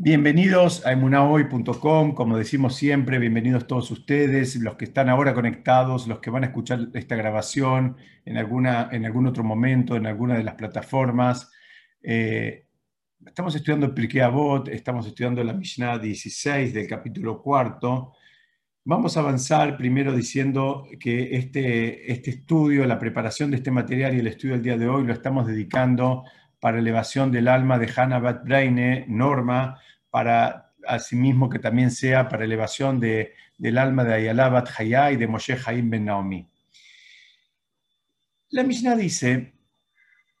Bienvenidos a emunahoy.com, como decimos siempre, bienvenidos todos ustedes, los que están ahora conectados, los que van a escuchar esta grabación en, alguna, en algún otro momento, en alguna de las plataformas. Eh, estamos estudiando Pirkei Avot, estamos estudiando la Mishnah 16 del capítulo cuarto. Vamos a avanzar primero diciendo que este, este estudio, la preparación de este material y el estudio del día de hoy lo estamos dedicando para elevación del alma de Hannah Bat Braine, Norma, para asimismo que también sea para elevación de, del alma de Ayala Bat y de Moshe Haim Ben Naomi. La Mishnah dice,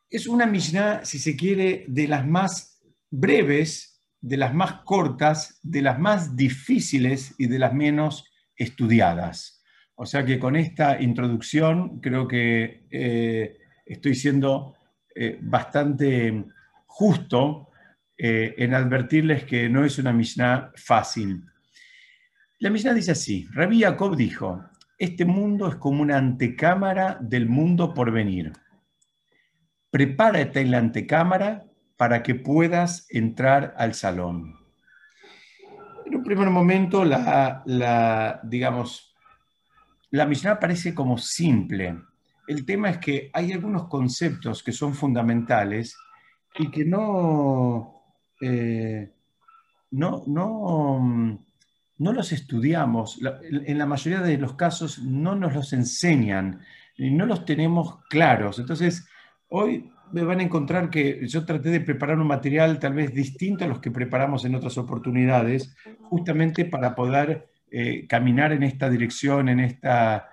es una Mishnah, si se quiere, de las más breves, de las más cortas, de las más difíciles y de las menos estudiadas. O sea que con esta introducción creo que eh, estoy siendo eh, bastante justo eh, en advertirles que no es una Mishnah fácil. La Mishnah dice así, Rabbi Jacob dijo, este mundo es como una antecámara del mundo por venir. Prepárate en la antecámara para que puedas entrar al salón. En un primer momento, la, digamos, la Mishnah parece como simple, el tema es que hay algunos conceptos que son fundamentales y que no, eh, no, no, no, los estudiamos. En la mayoría de los casos no nos los enseñan y no los tenemos claros. Entonces, hoy me van a encontrar que yo traté de preparar un material tal vez distinto a los que preparamos en otras oportunidades, justamente para poder eh, caminar en esta dirección, en esta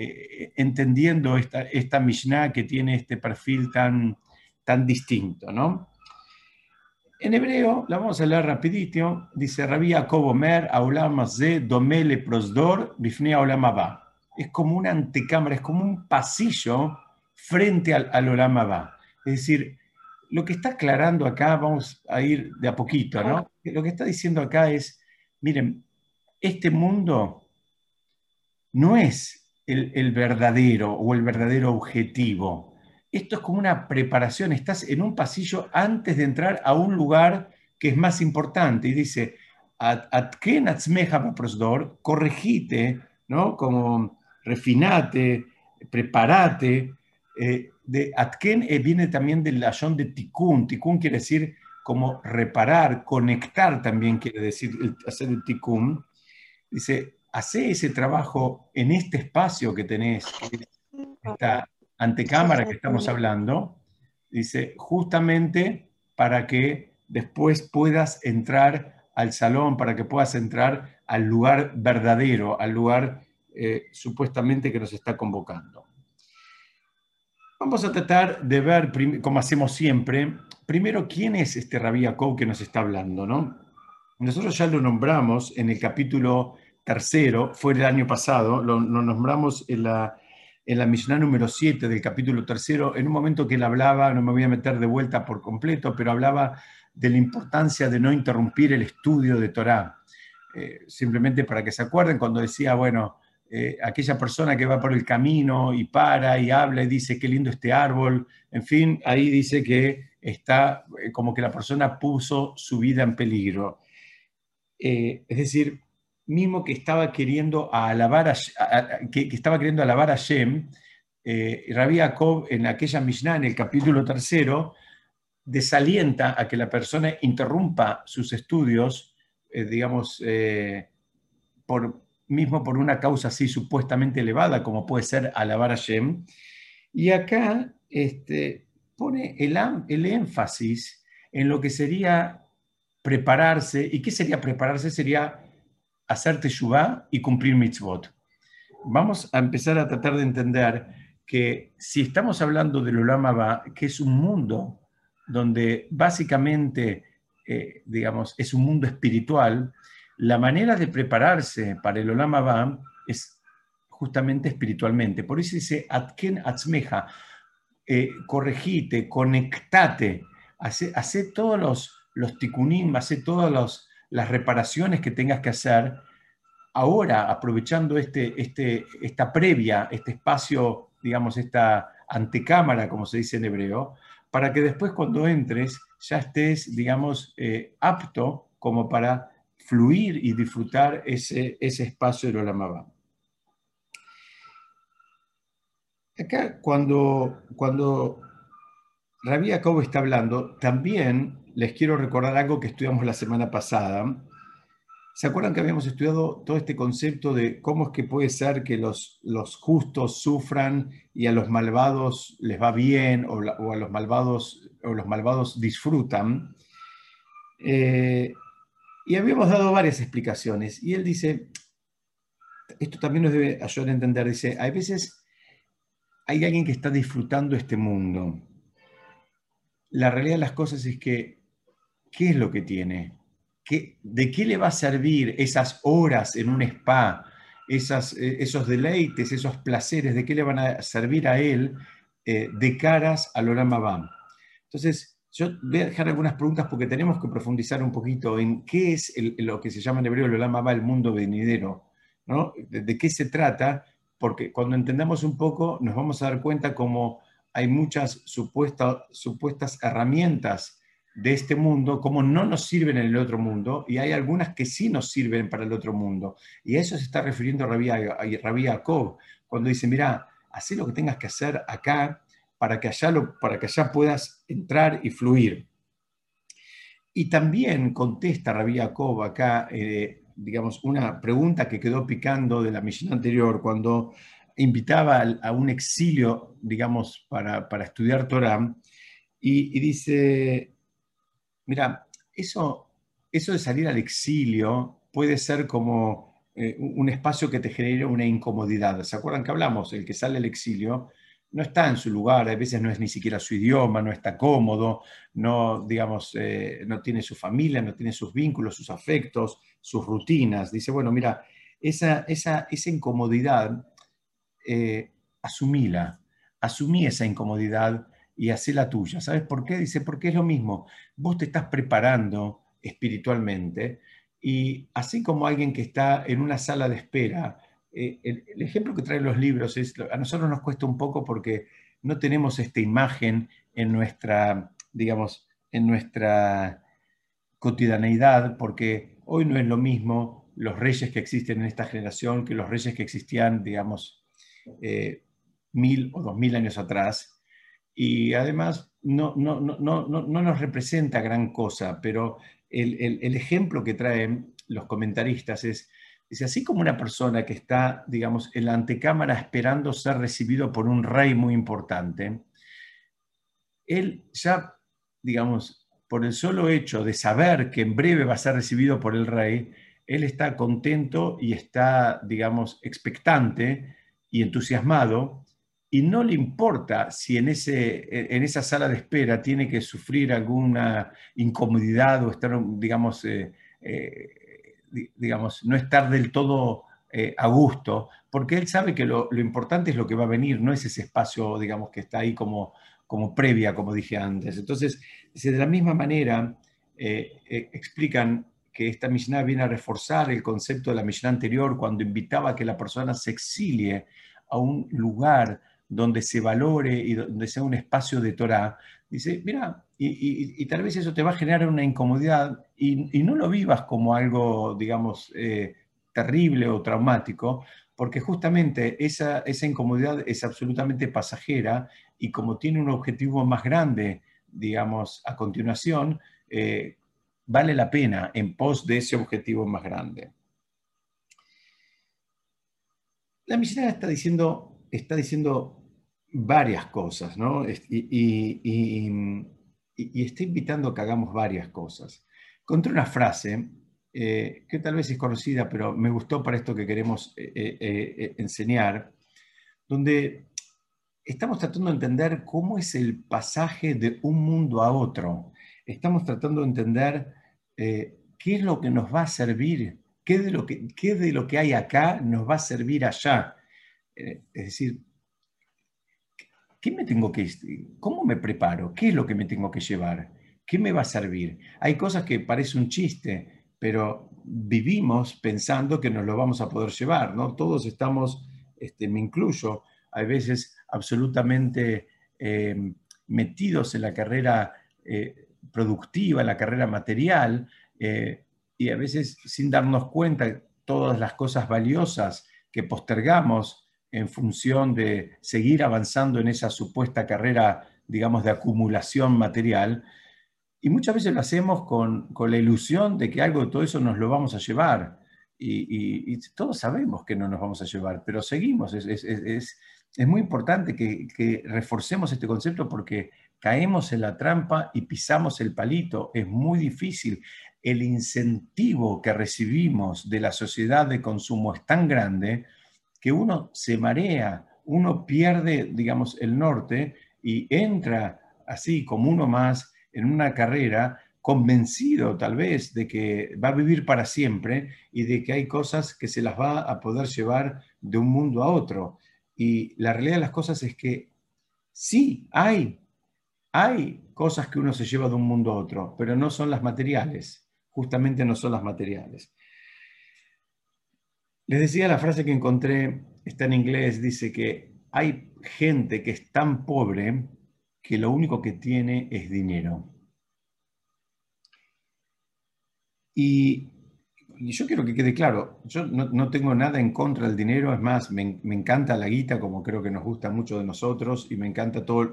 eh, entendiendo esta, esta Mishnah que tiene este perfil tan, tan distinto, ¿no? En hebreo, la vamos a leer rapidito, dice Rabbi Jacob Omer, Aulam ze domele prosdor, bifnei Aulam Es como una antecámara, es como un pasillo frente al, al Es decir, lo que está aclarando acá, vamos a ir de a poquito, ¿no? Lo que está diciendo acá es, miren, este mundo no es el, verdadero o el verdadero objetivo. Esto es como una preparación, estás en un pasillo antes de entrar a un lugar que es más importante. Y dice, Atken prosdor, corregite, ¿no? Como refinate, preparate. Eh, Atken eh, viene también del layón de Tikkun. Tikkun quiere decir como reparar, conectar también quiere decir hacer el Tikkun. Dice, hace ese trabajo en este espacio que tenés, esta antecámara que estamos hablando, dice, justamente para que después puedas entrar al salón, para que puedas entrar al lugar verdadero, al lugar eh, supuestamente que nos está convocando. Vamos a tratar de ver, como hacemos siempre, primero quién es este Rabí Jacob que nos está hablando, ¿no? Nosotros ya lo nombramos en el capítulo tercero, fue el año pasado, lo, nombramos en la, en la Mishnah número 7 del capítulo tercero, en un momento que él hablaba, no me voy a meter de vuelta por completo, pero hablaba de la importancia de no interrumpir el estudio de Torah. Eh, simplemente para que se acuerden, cuando decía, bueno, eh, aquella persona que va por el camino y para y habla y dice, qué lindo este árbol, en fin, ahí dice que está eh, como que la persona puso su vida en peligro. es decir, mismo que estaba queriendo alabar a, que, estaba queriendo alabar a Shem, eh, Rabbi Jacob en aquella Mishnah, en el capítulo tercero, desalienta a que la persona interrumpa sus estudios, eh, digamos, eh, por, mismo por una causa así supuestamente elevada, como puede ser alabar a Shem. Y acá este, pone el énfasis en lo que sería prepararse. ¿Y qué sería prepararse? Sería hacer y cumplir mitzvot. Vamos a empezar a tratar de entender que si estamos hablando del Olam que es un mundo donde básicamente, eh, digamos, es un mundo espiritual, la manera de prepararse para el Olam es justamente espiritualmente. Por eso dice, Atken Atzmeja, eh, corregite, conectate, hace, hace todos los, los tikunim, hace todos los las reparaciones que tengas que hacer, ahora aprovechando este, este, esta previa, este espacio, digamos, esta antecámara, como se dice en hebreo, para que después cuando entres ya estés, digamos, eh, apto como para fluir y disfrutar ese, ese espacio del Olamabá. Acá, cuando, cuando Rabbi Jacob está hablando, también les quiero recordar algo que estudiamos la semana pasada. ¿Se acuerdan que habíamos estudiado todo este concepto de cómo es que puede ser que los, los justos sufran y a los malvados les va bien o, a los malvados, o los malvados disfrutan? Eh, y habíamos dado varias explicaciones. Y él dice, esto también nos debe ayudar a entender, dice, hay veces hay alguien que está disfrutando este mundo. La realidad de las cosas es que, ¿qué es lo que tiene? ¿De qué le va a servir esas horas en un spa, esas, eh, esos deleites, esos placeres? ¿De qué le van a servir a él eh, de caras al Orama Bam? Entonces, yo voy a dejar algunas preguntas porque tenemos que profundizar un poquito en qué es lo que se llama en hebreo el Orama Bam, el mundo venidero. ¿no? De, qué se trata? Porque cuando entendamos un poco nos vamos a dar cuenta cómo hay muchas supuestas herramientas de este mundo, como no nos sirven en el otro mundo, y hay algunas que sí nos sirven para el otro mundo. Y a eso se está refiriendo Rabí, Rabí Jacob, cuando dice, mira, haz lo que tengas que hacer acá para que allá, lo, para que allá puedas entrar y fluir. Y también contesta Rabí Jacob acá, eh, digamos, una pregunta que quedó picando de la misión anterior, cuando invitaba a un exilio, digamos, para, para estudiar Torah, y, y dice, Mira, eso, eso de salir al exilio puede ser como eh, un espacio que te genere una incomodidad. ¿Se acuerdan que hablamos? El que sale al exilio no está en su lugar, a veces no es ni siquiera su idioma, no está cómodo, no, digamos, eh, no tiene su familia, no tiene sus vínculos, sus afectos, sus rutinas. Dice, bueno, mira, esa, esa, esa incomodidad, eh, asumíla, asumí esa incomodidad y hace la tuya. ¿Sabes por qué? Dice, porque es lo mismo. Vos te estás preparando espiritualmente y así como alguien que está en una sala de espera, eh, el, ejemplo que traen los libros es, a nosotros nos cuesta un poco porque no tenemos esta imagen en nuestra, digamos, en nuestra cotidianeidad, porque hoy no es lo mismo los reyes que existen en esta generación que los reyes que existían, digamos, eh, mil o dos mil años atrás y además no, no, no, no, nos representa gran cosa, pero el, el, ejemplo que traen los comentaristas es, es así como una persona que está, digamos, en la antecámara esperando ser recibido por un rey muy importante, él ya, digamos, por el solo hecho de saber que en breve va a ser recibido por el rey, él está contento y está, digamos, expectante y entusiasmado y no le importa si en, ese, en esa sala de espera tiene que sufrir alguna incomodidad o estar, digamos, eh, eh, digamos no estar del todo eh, a gusto, porque él sabe que lo, importante es lo que va a venir, no es ese espacio, digamos, que está ahí como, como previa, como dije antes. Entonces, de la misma manera, explican que esta Mishnah viene a reforzar el concepto de la Mishnah anterior cuando invitaba a que la persona se exilie a un lugar donde se valore y donde sea un espacio de Torah, dice, mira, y, tal vez eso te va a generar una incomodidad y, no lo vivas como algo, digamos, eh, terrible o traumático, porque justamente esa, esa incomodidad es absolutamente pasajera y como tiene un objetivo más grande, digamos, a continuación, eh, vale la pena en pos de ese objetivo más grande. La misión está diciendo, está diciendo varias cosas, ¿no? Y, estoy invitando a que hagamos varias cosas. Encontré una frase eh, que tal vez es conocida, pero me gustó para esto que queremos eh, eh, enseñar, donde estamos tratando de entender cómo es el pasaje de un mundo a otro. Estamos tratando de entender qué es lo que nos va a servir, qué de lo que, qué de lo que hay acá nos va a servir allá. es decir, ¿qué me tengo que, ¿cómo me preparo? ¿Qué es lo que me tengo que llevar? ¿Qué me va a servir? Hay cosas que parece un chiste, pero vivimos pensando que nos lo vamos a poder llevar, ¿no? Todos estamos, este, me incluyo, a veces absolutamente em, metidos en la carrera eh, productiva, la carrera material, eh, y a veces sin darnos cuenta todas las cosas valiosas que postergamos en función de seguir avanzando en esa supuesta carrera, digamos, de acumulación material. Y muchas veces lo hacemos con, la ilusión de que algo de todo eso nos lo vamos a llevar. Y, todos sabemos que no nos vamos a llevar, pero seguimos. Es, muy importante que, reforcemos este concepto porque caemos en la trampa y pisamos el palito. Es muy difícil. El incentivo que recibimos de la sociedad de consumo es tan grande que uno se marea, uno pierde, digamos, el norte y entra así como uno más en una carrera convencido tal vez de que va a vivir para siempre y de que hay cosas que se las va a poder llevar de un mundo a otro. Y la realidad de las cosas es que sí, hay, hay cosas que uno se lleva de un mundo a otro, pero no son las materiales, justamente no son las materiales. Les decía la frase que encontré, está en inglés, dice que hay gente que es tan pobre que lo único que tiene es dinero. Y, yo quiero que quede claro, yo no, tengo nada en contra del dinero, es más, me, encanta la guita, como creo que nos gusta mucho de nosotros, y me encanta todas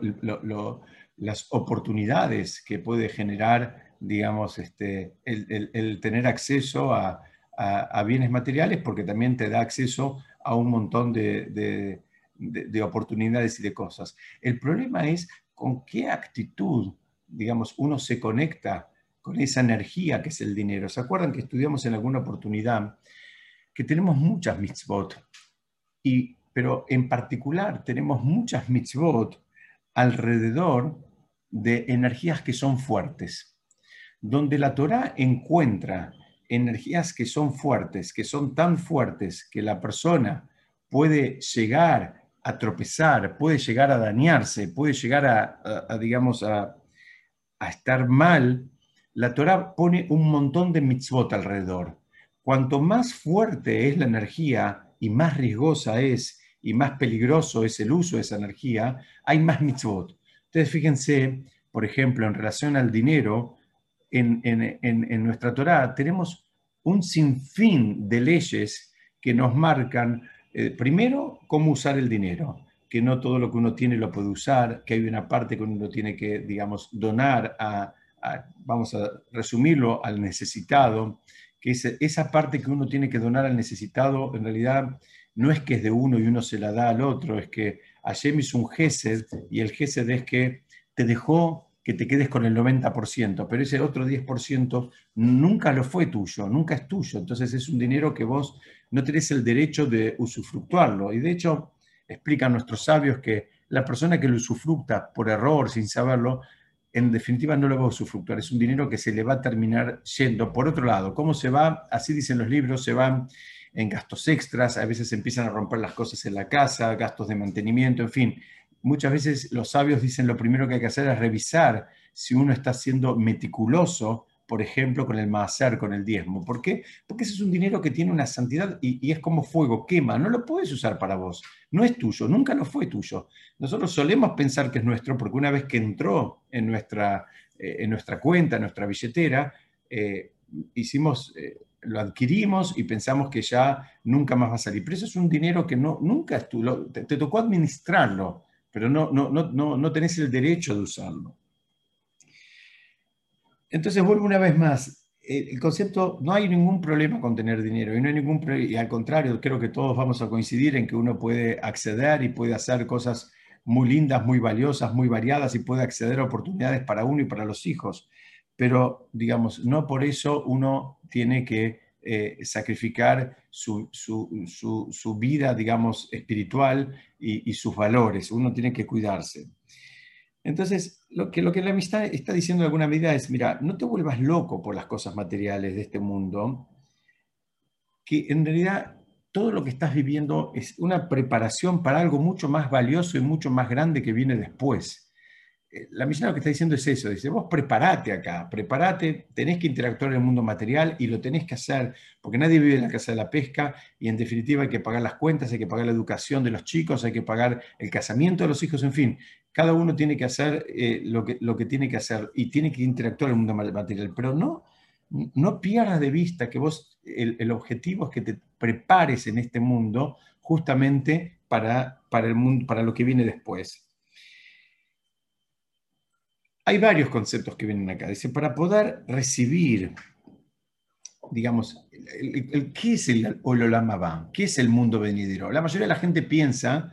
las oportunidades que puede generar, digamos, este, el tener acceso a, a, bienes materiales porque también te da acceso a un montón de, oportunidades y de cosas. El problema es con qué actitud, digamos, uno se conecta con esa energía que es el dinero. ¿Se acuerdan que estudiamos en alguna oportunidad que tenemos muchas mitzvot, y, pero en particular tenemos muchas mitzvot alrededor de energías que son fuertes, donde la Torah encuentra energías que son fuertes, que son tan fuertes que la persona puede llegar a tropezar, puede llegar a dañarse, puede llegar a, digamos, a, estar mal, la Torah pone un montón de mitzvot alrededor. Cuanto más fuerte es la energía y más riesgosa es y más peligroso es el uso de esa energía, hay más mitzvot. Entonces, fíjense, por ejemplo, en relación al dinero, en, nuestra Torá tenemos un sinfín de leyes que nos marcan, eh, primero, cómo usar el dinero, que no todo lo que uno tiene lo puede usar, que hay una parte que uno tiene que, digamos, donar a, vamos a resumirlo, al necesitado, que esa parte que uno tiene que donar al necesitado, en realidad no es que es de uno y uno se la da al otro, es que Hashem hizo un gesed y el gesed es que te dejó que te quedes con el 90%, pero ese otro 10% nunca lo fue tuyo, nunca es tuyo. Entonces es un dinero que vos no tenés el derecho de usufructuarlo. Y de hecho, explican nuestros sabios que la persona que lo usufructa por error, sin saberlo, en definitiva no lo va a usufructuar. Es un dinero que se le va a terminar yendo. Por otro lado, ¿cómo se va? Así dicen los libros, se van en gastos extras, a veces empiezan a romper las cosas en la casa, gastos de mantenimiento, en fin muchas veces los sabios dicen lo primero que hay que hacer es revisar si uno está siendo meticuloso, por ejemplo, con el maaser, con el diezmo. ¿Por qué? Porque ese es un dinero que tiene una santidad y, es como fuego, quema, no lo puedes usar para vos, no es tuyo, nunca lo fue tuyo. Nosotros solemos pensar que es nuestro porque una vez que entró en nuestra, eh, en nuestra cuenta, en nuestra billetera, eh, hicimos... Eh, lo adquirimos y pensamos que ya nunca más va a salir. Pero eso es un dinero que no, nunca es tuyo, te, te tocó administrarlo pero no, no, no, no tenés el derecho de usarlo. Entonces vuelvo una vez más, el concepto, no hay ningún problema con tener dinero y no hay ningún y al contrario, creo que todos vamos a coincidir en que uno puede acceder y puede hacer cosas muy lindas, muy valiosas, muy variadas y puede acceder a oportunidades para uno y para los hijos. Pero, digamos, no por eso uno tiene que eh, sacrificar su, vida, digamos, espiritual y, sus valores. Uno tiene que cuidarse. Entonces, lo que, lo que la amistad está diciendo de alguna medida es, mira, no te vuelvas loco por las cosas materiales de este mundo, que en realidad todo lo que estás viviendo es una preparación para algo mucho más valioso y mucho más grande que viene después. La misión lo que está diciendo es eso, dice, vos preparate acá, preparate, tenés que interactuar en el mundo material y lo tenés que hacer, porque nadie vive en la casa de la pesca y en definitiva hay que pagar las cuentas, hay que pagar la educación de los chicos, hay que pagar el casamiento de los hijos, en fin, cada uno tiene que hacer eh, lo, que, lo que tiene que hacer y tiene que interactuar en el mundo material, pero no, no pierdas de vista que vos, el, el objetivo es que te prepares en este mundo justamente para, para, el mundo, para lo que viene después. Hay varios conceptos que vienen acá. Dice, para poder recibir, digamos, ¿qué es el Olam ¿Qué es el mundo venidero? La mayoría de la gente piensa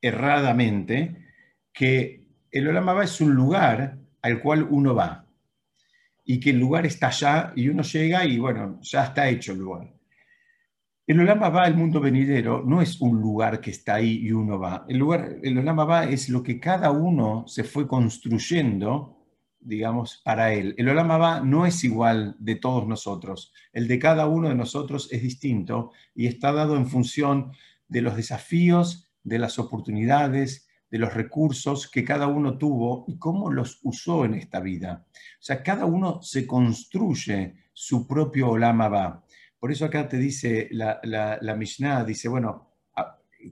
erradamente que el Olam es un lugar al cual uno va y que el lugar está allá y uno llega y bueno, ya está hecho el lugar. El Olama va el mundo venidero, no es un lugar que está ahí y uno va. El, lugar, el Olama va es lo que cada uno se fue construyendo, digamos, para él. El Olama va no es igual de todos nosotros. El de cada uno de nosotros es distinto y está dado en función de los desafíos, de las oportunidades, de los recursos que cada uno tuvo y cómo los usó en esta vida. O sea, cada uno se construye su propio Olama va. Por eso acá te dice la, la, Mishnah, dice, bueno,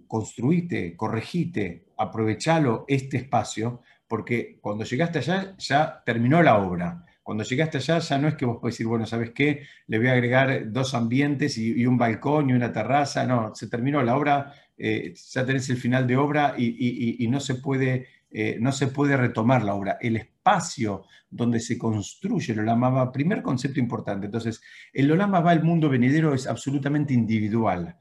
construite, corregite, aprovechalo este espacio, porque cuando llegaste allá ya terminó la obra. Cuando llegaste allá ya no es que vos podés decir, bueno, ¿sabes qué? Le voy a agregar dos ambientes y, un balcón y una terraza. No, se terminó la obra, eh, ya tenés el final de obra y, no, se puede, eh, no se puede retomar la obra. El espacio donde se construye el Olama primer concepto importante. Entonces, el Olama va, el mundo venidero, es absolutamente individual.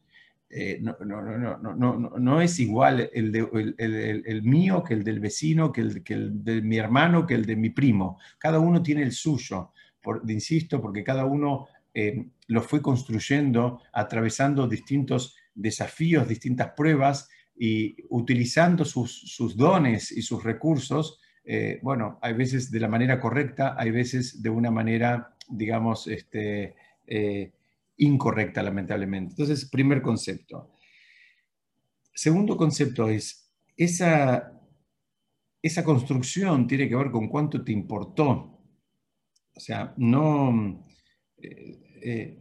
Eh, no, no, no, no, es igual el, de, el, mío que el del vecino, que el, que el de mi hermano, que el de mi primo. Cada uno tiene el suyo, por, insisto, porque cada uno eh, lo fue construyendo atravesando distintos desafíos, distintas pruebas y utilizando sus, dones y sus recursos eh, bueno, hay veces de la manera correcta, hay veces de una manera, digamos, este, eh, incorrecta, lamentablemente. Entonces, primer concepto. Segundo concepto es, esa, esa construcción tiene que ver con cuánto te importó. O sea, no... Eh,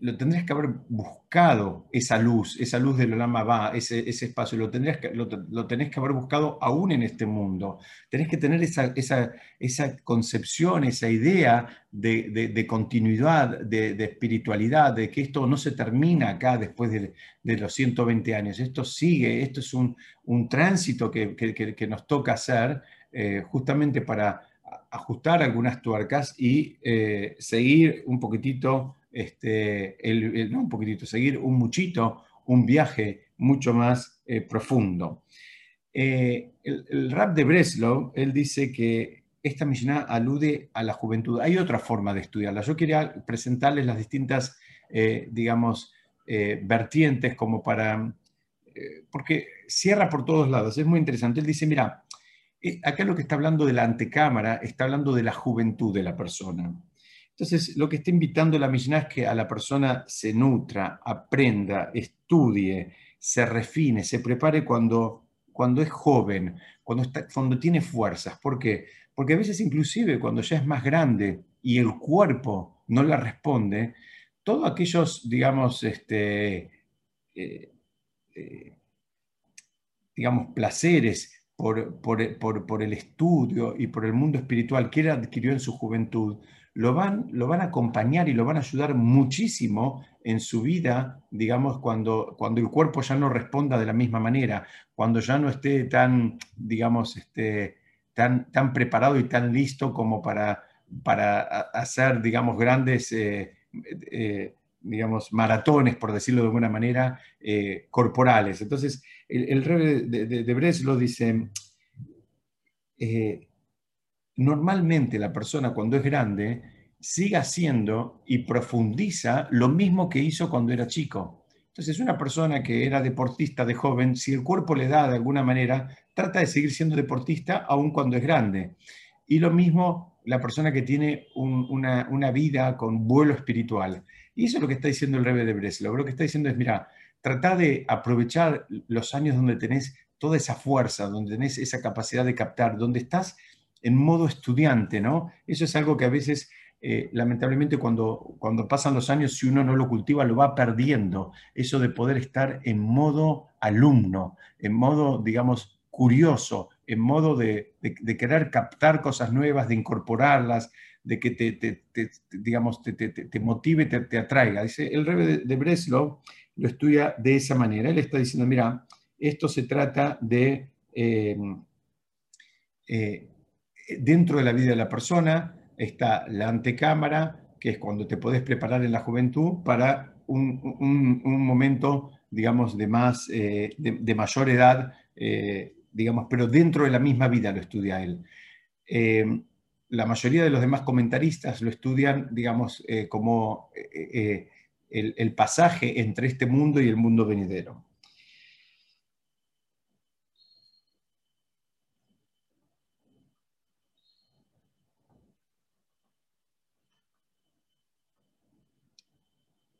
lo tendrías que haber buscado esa luz, esa luz del Olama va, ese, ese espacio, lo, tendrías que, lo, tenés que haber buscado aún en este mundo. Tenés que tener esa, esa, esa concepción, esa idea de, de, continuidad, de, de, espiritualidad, de que esto no se termina acá después de, los 120 años, esto sigue, esto es un, un tránsito que, que, que, nos toca hacer eh, justamente para ajustar algunas tuercas y eh, seguir un poquitito este, no un poquitito, seguir un muchito, un viaje mucho más eh, profundo. Eh, el, rap de Breslow, él dice que esta misión alude a la juventud. Hay otra forma de estudiarla. Yo quería presentarles las distintas, eh, digamos, vertientes como para, porque cierra por todos lados. Es muy interesante. Él dice, mira, acá lo que está hablando de la antecámara, está hablando de la juventud de la persona. Entonces, lo que está invitando la Mishnah es que a la persona se nutra, aprenda, estudie, se refine, se prepare cuando, cuando es joven, cuando, está, cuando tiene fuerzas. ¿Por qué? Porque a veces inclusive cuando ya es más grande y el cuerpo no le responde, todos aquellos, digamos, este, eh, eh, digamos, placeres por, por, el estudio y por el mundo espiritual que él adquirió en su juventud, lo van, lo van a acompañar y lo van a ayudar muchísimo en su vida, digamos, cuando, cuando el cuerpo ya no responda de la misma manera, cuando ya no esté tan, digamos, este, tan, tan preparado y tan listo como para, para hacer, digamos, grandes, eh, eh, digamos, maratones, por decirlo de alguna manera, eh, corporales. Entonces, el, rey de, de, dice, normalmente la persona cuando es grande sigue haciendo y profundiza lo mismo que hizo cuando era chico. Entonces, una persona que era deportista de joven, si el cuerpo le da de alguna manera, trata de seguir siendo deportista aun cuando es grande. Y lo mismo la persona que tiene una, vida con vuelo espiritual. Y eso es lo que está diciendo el Rebe de Breslau. Lo que está diciendo es, mira, trata de aprovechar los años donde tenés toda esa fuerza, donde tenés esa capacidad de captar, donde estás en modo estudiante, ¿no? Eso es algo que a veces, eh, lamentablemente, cuando, cuando pasan los años, si uno no lo cultiva, lo va perdiendo. Eso de poder estar en modo alumno, en modo, digamos, curioso, en modo de, querer captar cosas nuevas, de incorporarlas, de que te, digamos, te, motive, te, atraiga. Dice, el rebe de, Breslau lo estudia de esa manera. Él está diciendo, mira, esto se trata de, eh, eh, dentro de la vida de la persona, está la antecámara, que es cuando te podés preparar en la juventud para un, momento, digamos, de, más, eh, de, mayor edad, digamos, pero dentro de la misma vida lo estudia él la mayoría de los demás comentaristas lo estudian, digamos, eh, como eh, eh, el, pasaje entre este mundo y el mundo venidero.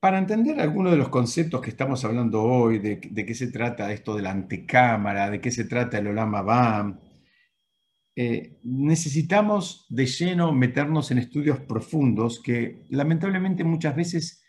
Para entender algunos de los conceptos que estamos hablando hoy, de, qué se trata esto de la antecámara, de qué se trata el Olama Bam, eh, necesitamos de lleno meternos en estudios profundos que lamentablemente muchas veces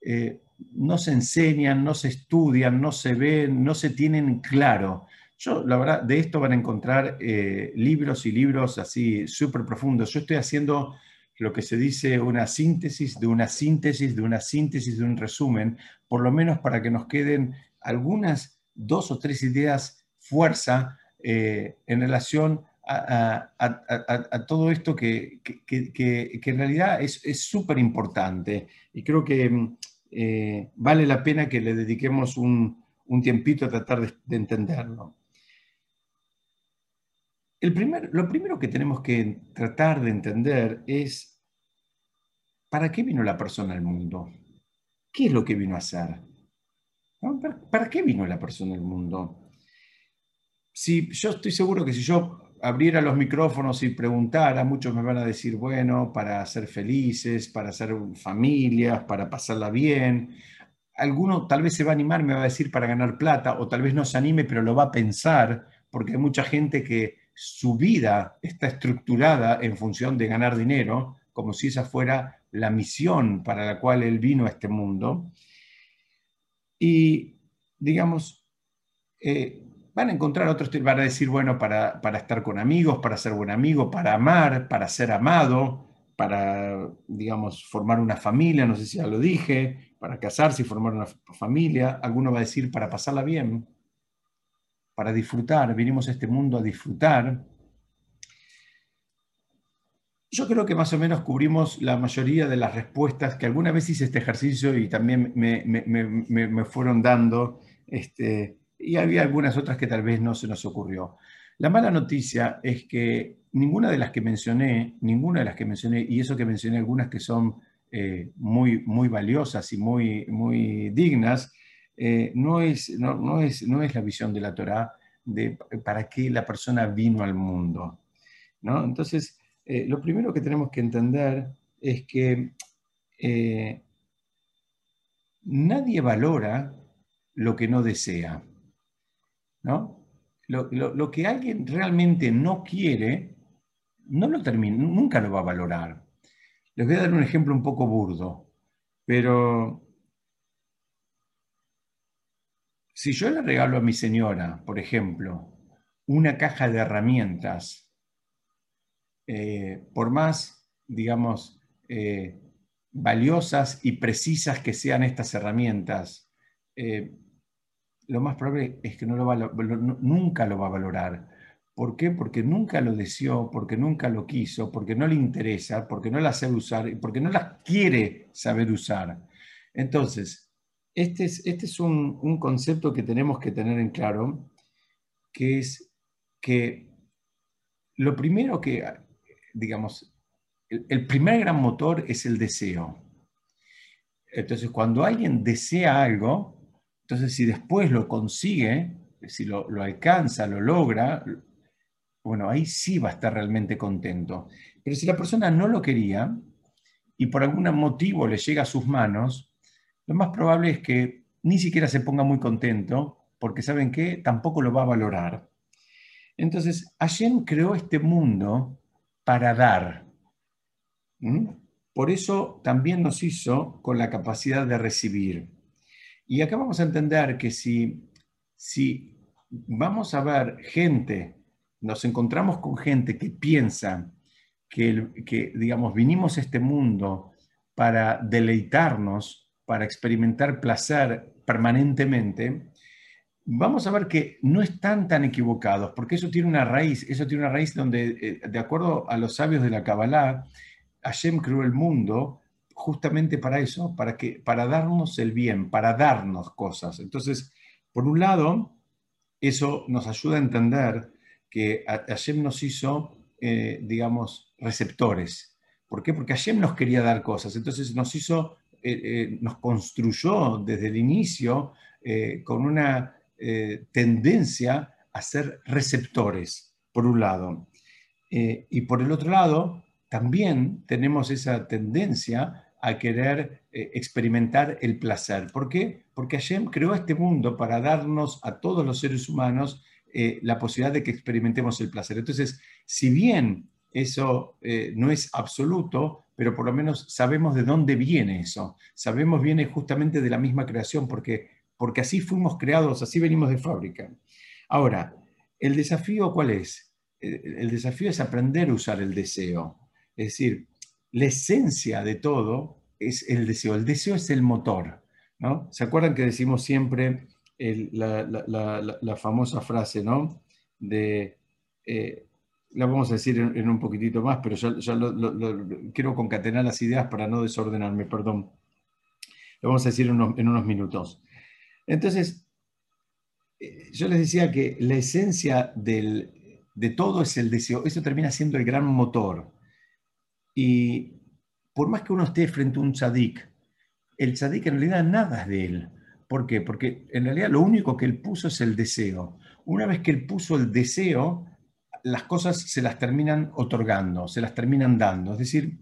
eh, no se enseñan, no se estudian, no se ven, no se tienen claro. Yo, la verdad, de esto van a encontrar eh, libros y libros así súper profundos. Yo estoy haciendo lo que se dice una síntesis de una síntesis de una síntesis de un resumen, por lo menos para que nos queden algunas dos o tres ideas fuerza en relación a, todo esto que, en realidad es súper importante y creo que mm, eh, vale la pena que le dediquemos un, tiempito a tratar de, entenderlo. El primer, lo primero que tenemos que tratar de entender es ¿para qué vino la persona al mundo? ¿Qué es lo que vino a hacer? ¿Para, qué vino la persona al mundo? Si, yo estoy seguro que si yo abriera los micrófonos y preguntara, muchos me van a decir, bueno, para ser felices, para ser familias, para pasarla bien. Alguno tal vez se va a animar, me va a decir para ganar plata, o tal vez no se anime, pero lo va a pensar, porque hay mucha gente que su vida está estructurada en función de ganar dinero, como si esa fuera la misión para la cual él vino a este mundo. Y, digamos, eh, van a encontrar otros, van a decir, bueno, para, estar con amigos, para ser buen amigo, para amar, para ser amado, para, digamos, formar una familia, no sé si ya lo dije, para casarse y formar una familia. Alguno va a decir, para pasarla bien, para disfrutar, vinimos a este mundo a disfrutar. Yo creo que más o menos cubrimos la mayoría de las respuestas que alguna vez hice este ejercicio y también me, me fueron dando este, y había algunas otras que tal vez no se nos ocurrió. La mala noticia es que ninguna de las que mencioné, ninguna de las que mencioné, y eso que mencioné algunas que son eh, muy, muy valiosas y muy, muy dignas, eh, no, es, no, es, no es la visión de la Torá de para qué la persona vino al mundo. ¿no? Entonces, eh, lo primero que tenemos que entender es que nadie valora lo que no desea. ¿no? Lo, que alguien realmente no quiere, no lo termina, nunca lo va a valorar. Les voy a dar un ejemplo un poco burdo, pero si yo le regalo a mi señora, por ejemplo, una caja de herramientas, eh, por más, digamos, eh, valiosas y precisas que sean estas herramientas, eh, lo más probable es que nunca lo va a valorar. ¿Por qué? Porque nunca lo deseó, porque nunca lo quiso, porque no le interesa, porque no la sabe usar y porque no la quiere saber usar. Entonces, este es, este es un, concepto que tenemos que tener en claro, que es que lo primero que, digamos, el primer gran motor es el deseo. Entonces, cuando alguien desea algo, entonces, si después lo consigue, si lo, alcanza, lo logra, bueno, ahí sí va a estar realmente contento. Pero si la persona no lo quería y por algún motivo le llega a sus manos, lo más probable es que ni siquiera se ponga muy contento, porque saben que tampoco lo va a valorar. Entonces, Hashem creó este mundo para dar. Por eso también nos hizo con la capacidad de recibir. Y acá vamos a entender que si, si vamos a ver gente, nos encontramos con gente que piensa que, que, digamos, vinimos a este mundo para deleitarnos, para experimentar placer permanentemente, vamos a ver que no están tan equivocados, porque eso tiene una raíz, eso tiene una raíz donde, eh, de acuerdo a los sabios de la Kabbalah, Hashem creó el mundo justamente para eso, para, que, para darnos el bien, para darnos cosas. Entonces, por un lado, eso nos ayuda a entender que Hashem nos hizo, eh, digamos, receptores. ¿Por qué? Porque Hashem nos quería dar cosas. Entonces nos hizo, eh, nos construyó desde el inicio con una eh, tendencia a ser receptores, por un lado. Eh, y por el otro lado, también tenemos esa tendencia a querer eh, experimentar el placer. ¿Por qué? Porque Hashem creó este mundo para darnos a todos los seres humanos la posibilidad de que experimentemos el placer. Entonces, si bien eso no es absoluto, pero por lo menos sabemos de dónde viene eso. Sabemos viene justamente de la misma creación, porque porque así fuimos creados, así venimos de fábrica. Ahora, ¿el desafío cuál es? El, desafío es aprender a usar el deseo. Es decir, la esencia de todo es el deseo. El deseo es el motor. ¿no? ¿Se acuerdan que decimos siempre la, famosa frase, ¿no? De, eh, la vamos a decir en, un poquitito más, pero ya, quiero concatenar las ideas para no desordenarme, perdón. Lo vamos a decir en unos minutos. Entonces, eh, yo les decía que la esencia de todo es el deseo. Eso termina siendo el gran motor. Y por más que uno esté frente a un tzadik, el tzadik en realidad nada es de él. ¿Por qué? Porque en realidad lo único que él puso es el deseo. Una vez que él puso el deseo, las cosas se las terminan otorgando, se las terminan dando. Es decir,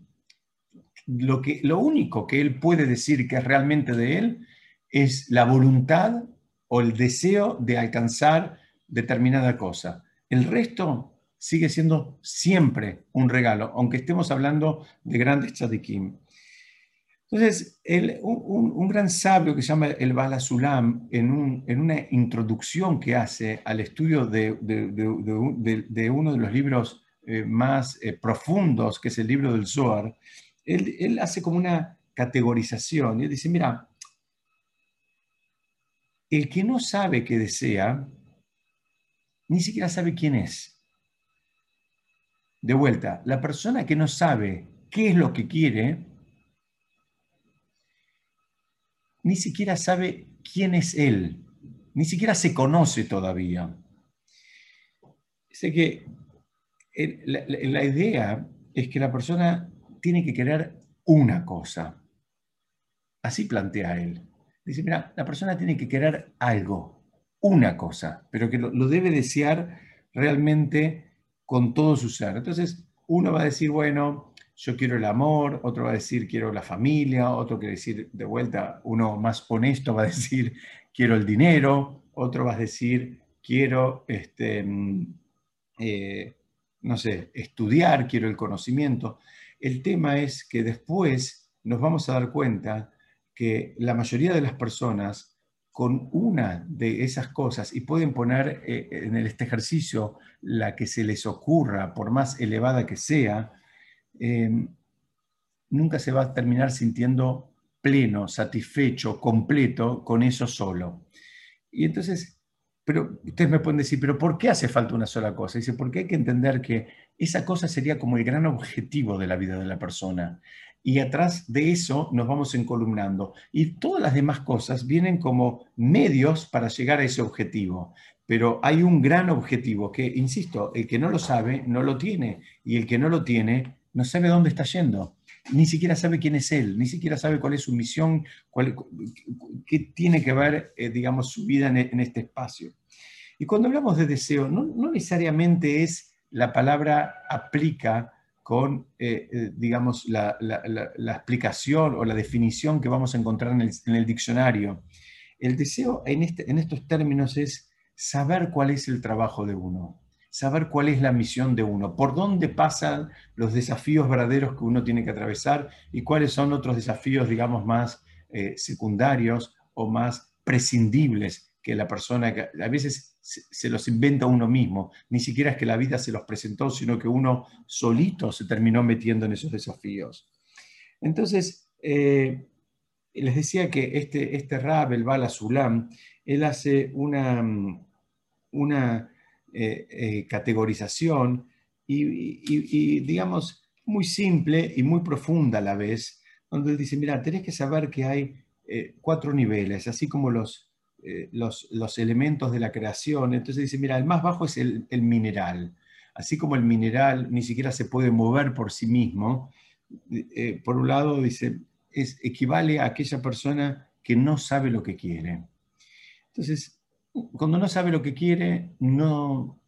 lo, que, lo único que él puede decir que es realmente de él es la voluntad o el deseo de alcanzar determinada cosa. El resto sigue siendo siempre un regalo, aunque estemos hablando de grandes tzadikim. Entonces, un, gran sabio que se llama el Bala Sulam, en, una introducción que hace al estudio de, uno de los libros eh, más eh, profundos, que es el libro del Zohar, él, hace como una categorización y dice, mira, el que no sabe qué desea, ni siquiera sabe quién es. De vuelta, la persona que no sabe qué es lo que quiere, ni siquiera sabe quién es él, ni siquiera se conoce todavía. Sé que la, la idea es que la persona tiene que querer una cosa. Así plantea él. Dice, mira, la persona tiene que querer algo, una cosa, pero que lo, debe desear realmente con todo su ser. Entonces, uno va a decir, bueno, yo quiero el amor, otro va a decir, quiero la familia, otro quiere decir, de vuelta, uno más honesto va a decir, quiero el dinero, otro va a decir, quiero, este, mm, eh, no sé, estudiar, quiero el conocimiento. El tema es que después nos vamos a dar cuenta que la mayoría de las personas con una de esas cosas y pueden poner eh, en este ejercicio la que se les ocurra, por más elevada que sea, eh, nunca se va a terminar sintiendo pleno, satisfecho, completo con eso solo. Y entonces, pero ustedes me pueden decir, pero ¿por qué hace falta una sola cosa? Dice, porque hay que entender que esa cosa sería como el gran objetivo de la vida de la persona y atrás de eso nos vamos encolumnando. Y todas las demás cosas vienen como medios para llegar a ese objetivo. Pero hay un gran objetivo que, insisto, el que no lo sabe, no lo tiene. Y el que no lo tiene, no sabe dónde está yendo. Ni siquiera sabe quién es él, ni siquiera sabe cuál es su misión, cuál, qué tiene que ver, eh, digamos, su vida en, este espacio. Y cuando hablamos de deseo, no, necesariamente es la palabra aplica con, eh, eh, digamos, la, explicación o la definición que vamos a encontrar en el, diccionario. El deseo este, en estos términos es saber cuál es el trabajo de uno, saber cuál es la misión de uno, por dónde pasan los desafíos verdaderos que uno tiene que atravesar y cuáles son otros desafíos, digamos, más eh, secundarios o más prescindibles que la persona, que a veces se, los inventa uno mismo, ni siquiera es que la vida se los presentó, sino que uno solito se terminó metiendo en esos desafíos. Entonces, eh, les decía que este, este Rab, el Bala Sulam, él hace una, una eh, eh, categorización y, digamos, muy simple y muy profunda a la vez, donde él dice, mira, tenés que saber que hay eh, cuatro niveles, así como los, los, elementos de la creación. Entonces dice, mira, el más bajo es el, el, mineral. Así como el mineral ni siquiera se puede mover por sí mismo, por un lado dice, es, equivale a aquella persona que no sabe lo que quiere. Entonces, cuando no sabe lo que quiere, no,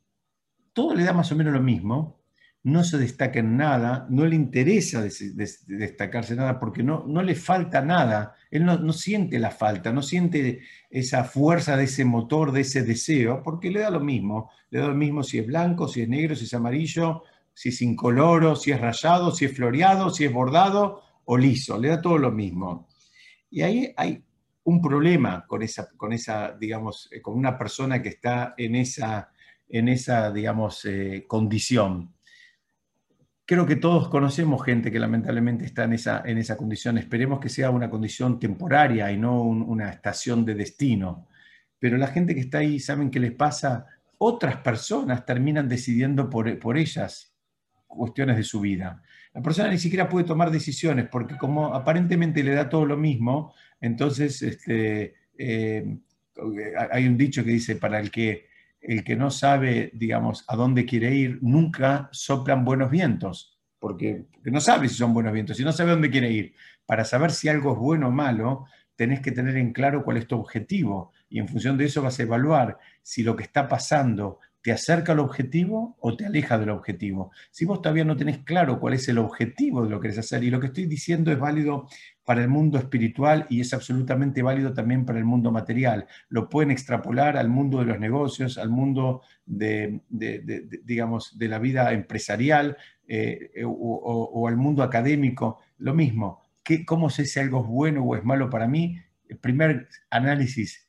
todo le da más o menos lo mismo, no se destaca en nada, no le interesa destacarse nada porque no, no le falta nada, él no, siente la falta, no siente esa fuerza de ese motor, de ese deseo, porque le da lo mismo, le da lo mismo si es blanco, si es negro, si es amarillo, si es incoloro, si es rayado, si es floreado, si es bordado o liso, le da todo lo mismo. Y ahí hay un problema con esa, con esa, digamos, eh, con una persona que está en esa, en esa digamos, eh, condición. Creo que todos conocemos gente que lamentablemente está en esa, en esa condición. Esperemos que sea una condición temporaria y no una estación de destino. Pero la gente que está ahí, ¿saben qué les pasa? Otras personas terminan decidiendo por, por ellas cuestiones de su vida. La persona ni siquiera puede tomar decisiones porque como aparentemente le da todo lo mismo, entonces, este, eh, hay un dicho que dice, para el que, el que no sabe, digamos, a dónde quiere ir, nunca soplan buenos vientos, porque, no sabe si son buenos vientos, si no sabe dónde quiere ir. Para saber si algo es bueno o malo, tenés que tener en claro cuál es tu objetivo y en función de eso vas a evaluar si lo que está pasando te acerca al objetivo o te aleja del objetivo. Si vos todavía no tenés claro cuál es el objetivo de lo que querés hacer, y lo que estoy diciendo es válido para el mundo espiritual y es absolutamente válido también para el mundo material. Lo pueden extrapolar al mundo de los negocios, al mundo de, digamos, de la vida empresarial eh, o, al mundo académico. Lo mismo, ¿Qué, ¿cómo sé si algo es bueno o es malo para mí? El primer análisis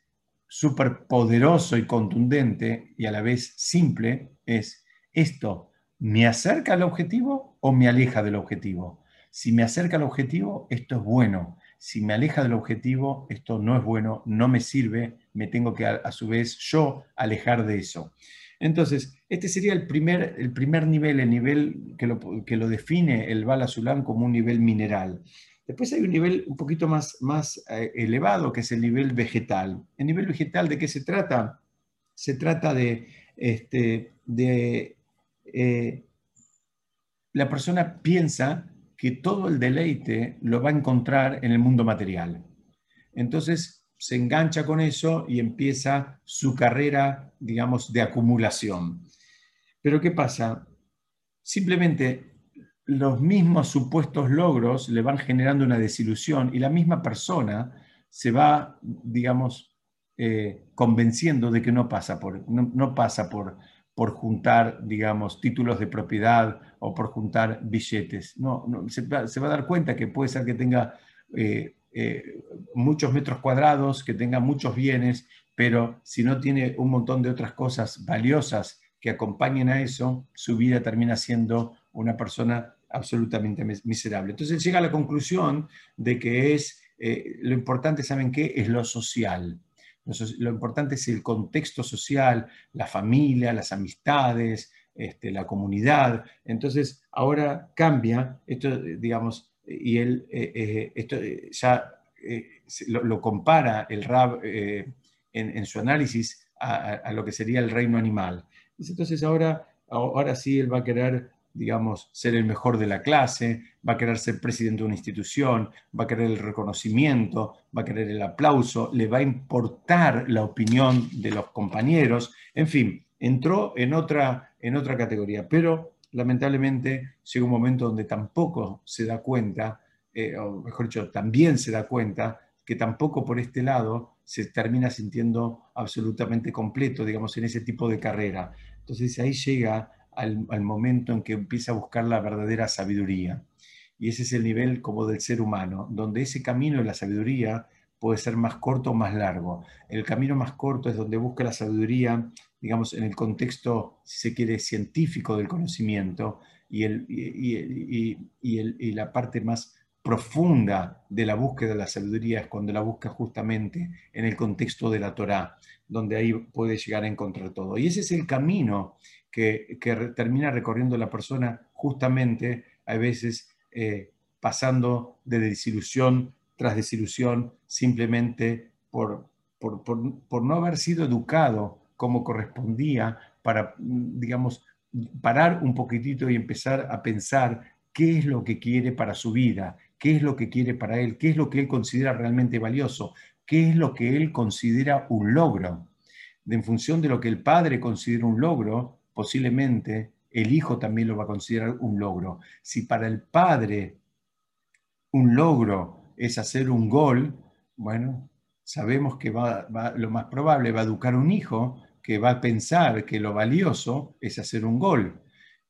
súper poderoso y contundente y a la vez simple es esto, ¿me acerca al objetivo o me aleja del objetivo? Si me acerca al objetivo, esto es bueno. Si me aleja del objetivo, esto no es bueno, no me sirve, me tengo que a, su vez yo alejar de eso. Entonces, este sería el primer, el primer nivel, el nivel que lo, que lo define el Bala Sulam como un nivel mineral. Después hay un nivel un poquito más, más eh, elevado, que es el nivel vegetal. ¿El nivel vegetal de qué se trata? Se trata de, este, de eh, la persona piensa que todo el deleite lo va a encontrar en el mundo material. Entonces se engancha con eso y empieza su carrera, digamos, de acumulación. Pero ¿qué pasa? Simplemente los mismos supuestos logros le van generando una desilusión y la misma persona se va, digamos, eh, convenciendo de que no pasa por, no, pasa por, por juntar, digamos, títulos de propiedad o por juntar billetes. No, se, va, a dar cuenta que puede ser que tenga eh, eh, muchos metros cuadrados, que tenga muchos bienes, pero si no tiene un montón de otras cosas valiosas que acompañen a eso, su vida termina siendo una persona absolutamente miserable. Entonces llega a la conclusión de que es, eh, lo importante, ¿saben qué? Es lo social. Lo, importante es el contexto social, la familia, las amistades, este, la comunidad. Entonces ahora cambia, esto, digamos, y él eh, eh, esto ya lo, compara el Rab en, su análisis a, a, lo que sería el reino animal. Entonces ahora, ahora sí él va a querer digamos, ser el mejor de la clase, va a querer ser presidente de una institución, va a querer el reconocimiento, va a querer el aplauso, le va a importar la opinión de los compañeros, en fin, entró en otra, en otra categoría, pero lamentablemente llega un momento donde tampoco se da cuenta, eh, o mejor dicho, también se da cuenta que tampoco por este lado se termina sintiendo absolutamente completo, digamos, en ese tipo de carrera. Entonces ahí llega al, momento en que empieza a buscar la verdadera sabiduría. Y ese es el nivel como del ser humano, donde ese camino de la sabiduría puede ser más corto o más largo. El camino más corto es donde busca la sabiduría, digamos, en el contexto, si se quiere, científico del conocimiento, y, el, y, la parte más profunda de la búsqueda de la sabiduría es cuando la busca justamente en el contexto de la Torá, donde ahí puede llegar a encontrar todo. Y ese es el camino que, termina recorriendo la persona justamente, a veces, eh, pasando de desilusión tras desilusión simplemente por, por, no haber sido educado como correspondía para, digamos, parar un poquitito y empezar a pensar qué es lo que quiere para su vida, qué es lo que quiere para él, qué es lo que él considera realmente valioso, qué es lo que él considera un logro. De, en función de lo que el padre considera un logro, posiblemente el hijo también lo va a considerar un logro. Si para el padre un logro es hacer un gol, bueno, sabemos que va, lo más probable va a educar un hijo que va a pensar que lo valioso es hacer un gol.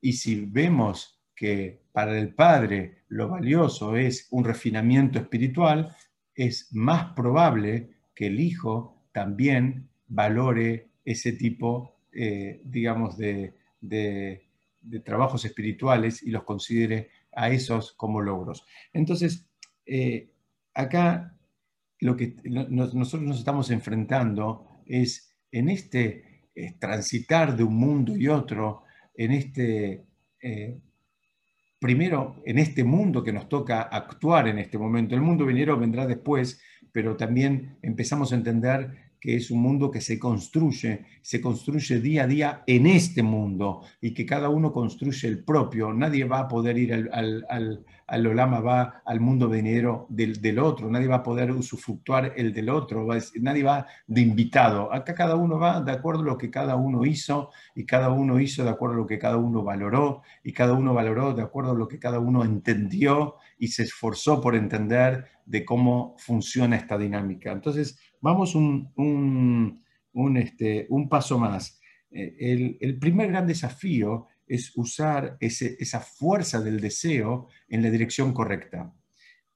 Y si vemos que para el padre lo valioso es un refinamiento espiritual, es más probable que el hijo también valore ese tipo, eh, digamos, de, trabajos espirituales y los considere a esos como logros. Entonces, eh, acá lo que nosotros nos estamos enfrentando es en este transitar de un mundo y otro, en este, eh, primero, en este mundo que nos toca actuar en este momento. El mundo venidero vendrá después, pero también empezamos a entender que es un mundo que se construye, se construye día a día en este mundo y que cada uno construye el propio. Nadie va a poder ir al, al, al, Olama, va al mundo venidero del, del, otro, nadie va a poder usufructuar el del otro, nadie va de invitado. Acá cada uno va de acuerdo a lo que cada uno hizo y cada uno hizo de acuerdo a lo que cada uno valoró y cada uno valoró de acuerdo a lo que cada uno entendió y se esforzó por entender de cómo funciona esta dinámica. Entonces, vamos un, un, este, un paso más. Eh, el, primer gran desafío es usar esa fuerza del deseo en la dirección correcta.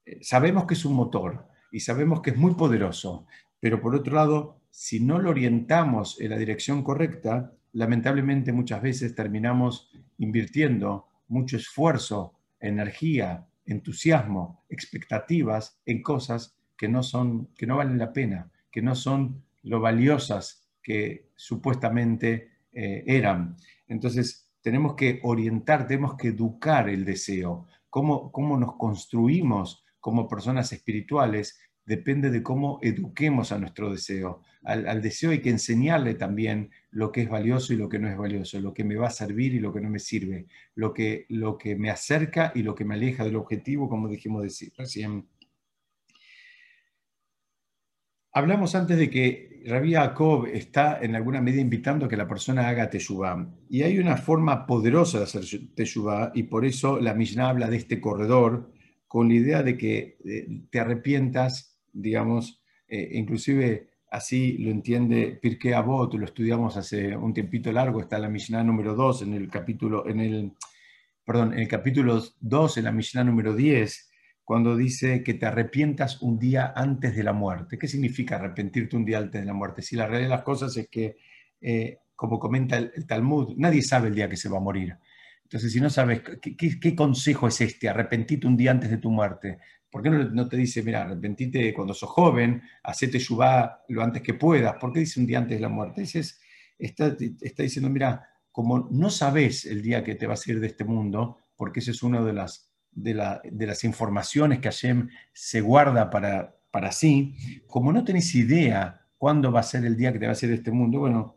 Eh, sabemos que es un motor y sabemos que es muy poderoso, pero por otro lado, si no lo orientamos en la dirección correcta, lamentablemente muchas veces terminamos invirtiendo mucho esfuerzo, energía, entusiasmo, expectativas en cosas que no, son, que no valen la pena, que no son lo valiosas que supuestamente eh, eran. Entonces, tenemos que orientar, tenemos que educar el deseo. Cómo, cómo nos construimos como personas espirituales depende de cómo eduquemos a nuestro deseo. Al, deseo hay que enseñarle también lo que es valioso y lo que no es valioso, lo que me va a servir y lo que no me sirve, lo que, lo que me acerca y lo que me aleja del objetivo, como dijimos decir, recién. Hablamos antes de que Rabbi Jacob está en alguna medida invitando a que la persona haga teshuvah. Y hay una forma poderosa de hacer teshuvah y por eso la Mishnah habla de este corredor con la idea de que eh, te arrepientas, digamos, eh, inclusive así lo entiende Pirkei Avot, lo estudiamos hace un tiempito largo, está la Mishnah número 2 en el capítulo, en el, perdón, en el capítulo 2, en la Mishnah número 10, cuando dice que te arrepientas un día antes de la muerte. ¿Qué significa arrepentirte un día antes de la muerte? Si la realidad de las cosas es que, eh, como comenta el, Talmud, nadie sabe el día que se va a morir. Entonces, si no sabes, ¿qué, consejo es este? Arrepentirte un día antes de tu muerte. ¿Por qué no, te dice, mira, arrepentite cuando sos joven, hacete yubá lo antes que puedas? ¿Por qué dice un día antes de la muerte? Dices, está, está diciendo, mira, como no sabes el día que te vas a ir de este mundo, porque ese es uno de las de, las informaciones que Hashem se guarda para, para sí, como no tenés idea cuándo va a ser el día que te va a ser este mundo, bueno,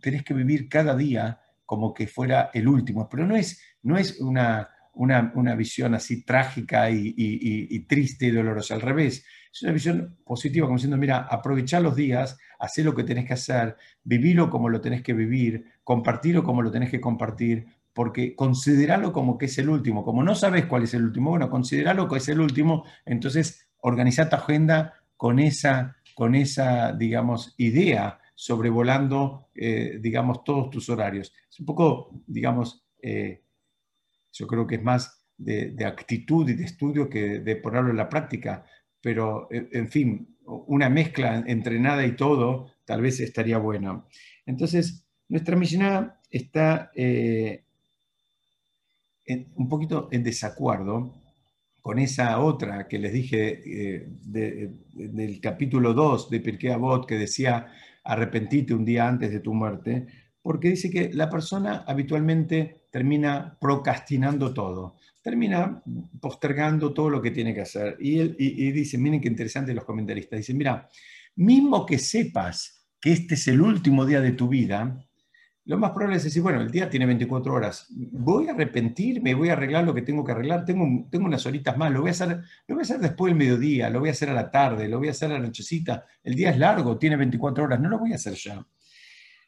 tenés que vivir cada día como que fuera el último. Pero no es, no es una, una, visión así trágica y, triste y dolorosa, al revés. Es una visión positiva, como diciendo, mira, aprovechá los días, hacé lo que tenés que hacer, vivilo como lo tenés que vivir, compartirlo como lo tenés que compartir, porque consideralo como que es el último. Como no sabes cuál es el último, bueno, consideralo que es el último, entonces organiza tu agenda con esa, con esa digamos, idea sobrevolando, eh, digamos, todos tus horarios. Es un poco, digamos, eh, yo creo que es más de, actitud y de estudio que de ponerlo en la práctica, pero, en fin, una mezcla entre nada y todo tal vez estaría buena. Entonces, nuestra misión está un poquito en desacuerdo con esa otra que les dije eh, del capítulo 2 de Pirkei Avot que decía arrepentite un día antes de tu muerte, porque dice que la persona habitualmente termina procrastinando todo, termina postergando todo lo que tiene que hacer. Y, él, dice, miren qué interesante los comentaristas, dice, mira, mismo que sepas que este es el último día de tu vida, lo más probable es decir, bueno, el día tiene 24 horas, voy a arrepentirme, voy a arreglar lo que tengo que arreglar, tengo, tengo unas horitas más, lo voy, a hacer, lo voy a hacer después del mediodía, lo voy a hacer a la tarde, lo voy a hacer a la nochecita, el día es largo, tiene 24 horas, no lo voy a hacer ya.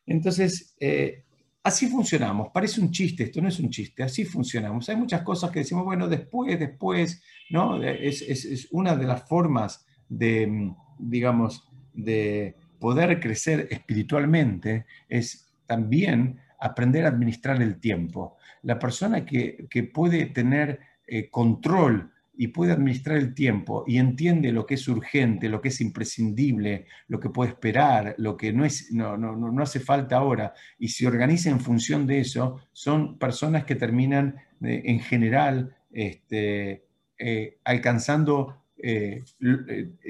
Entonces, eh, así funcionamos, parece un chiste, esto no es un chiste, así funcionamos. Hay muchas cosas que decimos, bueno, después, después, ¿no? Es, es, es una de las formas de, digamos, de poder crecer espiritualmente, es también aprender a administrar el tiempo. La persona que, puede tener eh, control y puede administrar el tiempo y entiende lo que es urgente, lo que es imprescindible, lo que puede esperar, lo que no, es, no, no, no hace falta ahora, y se organiza en función de eso, son personas que terminan eh, en general este, eh, alcanzando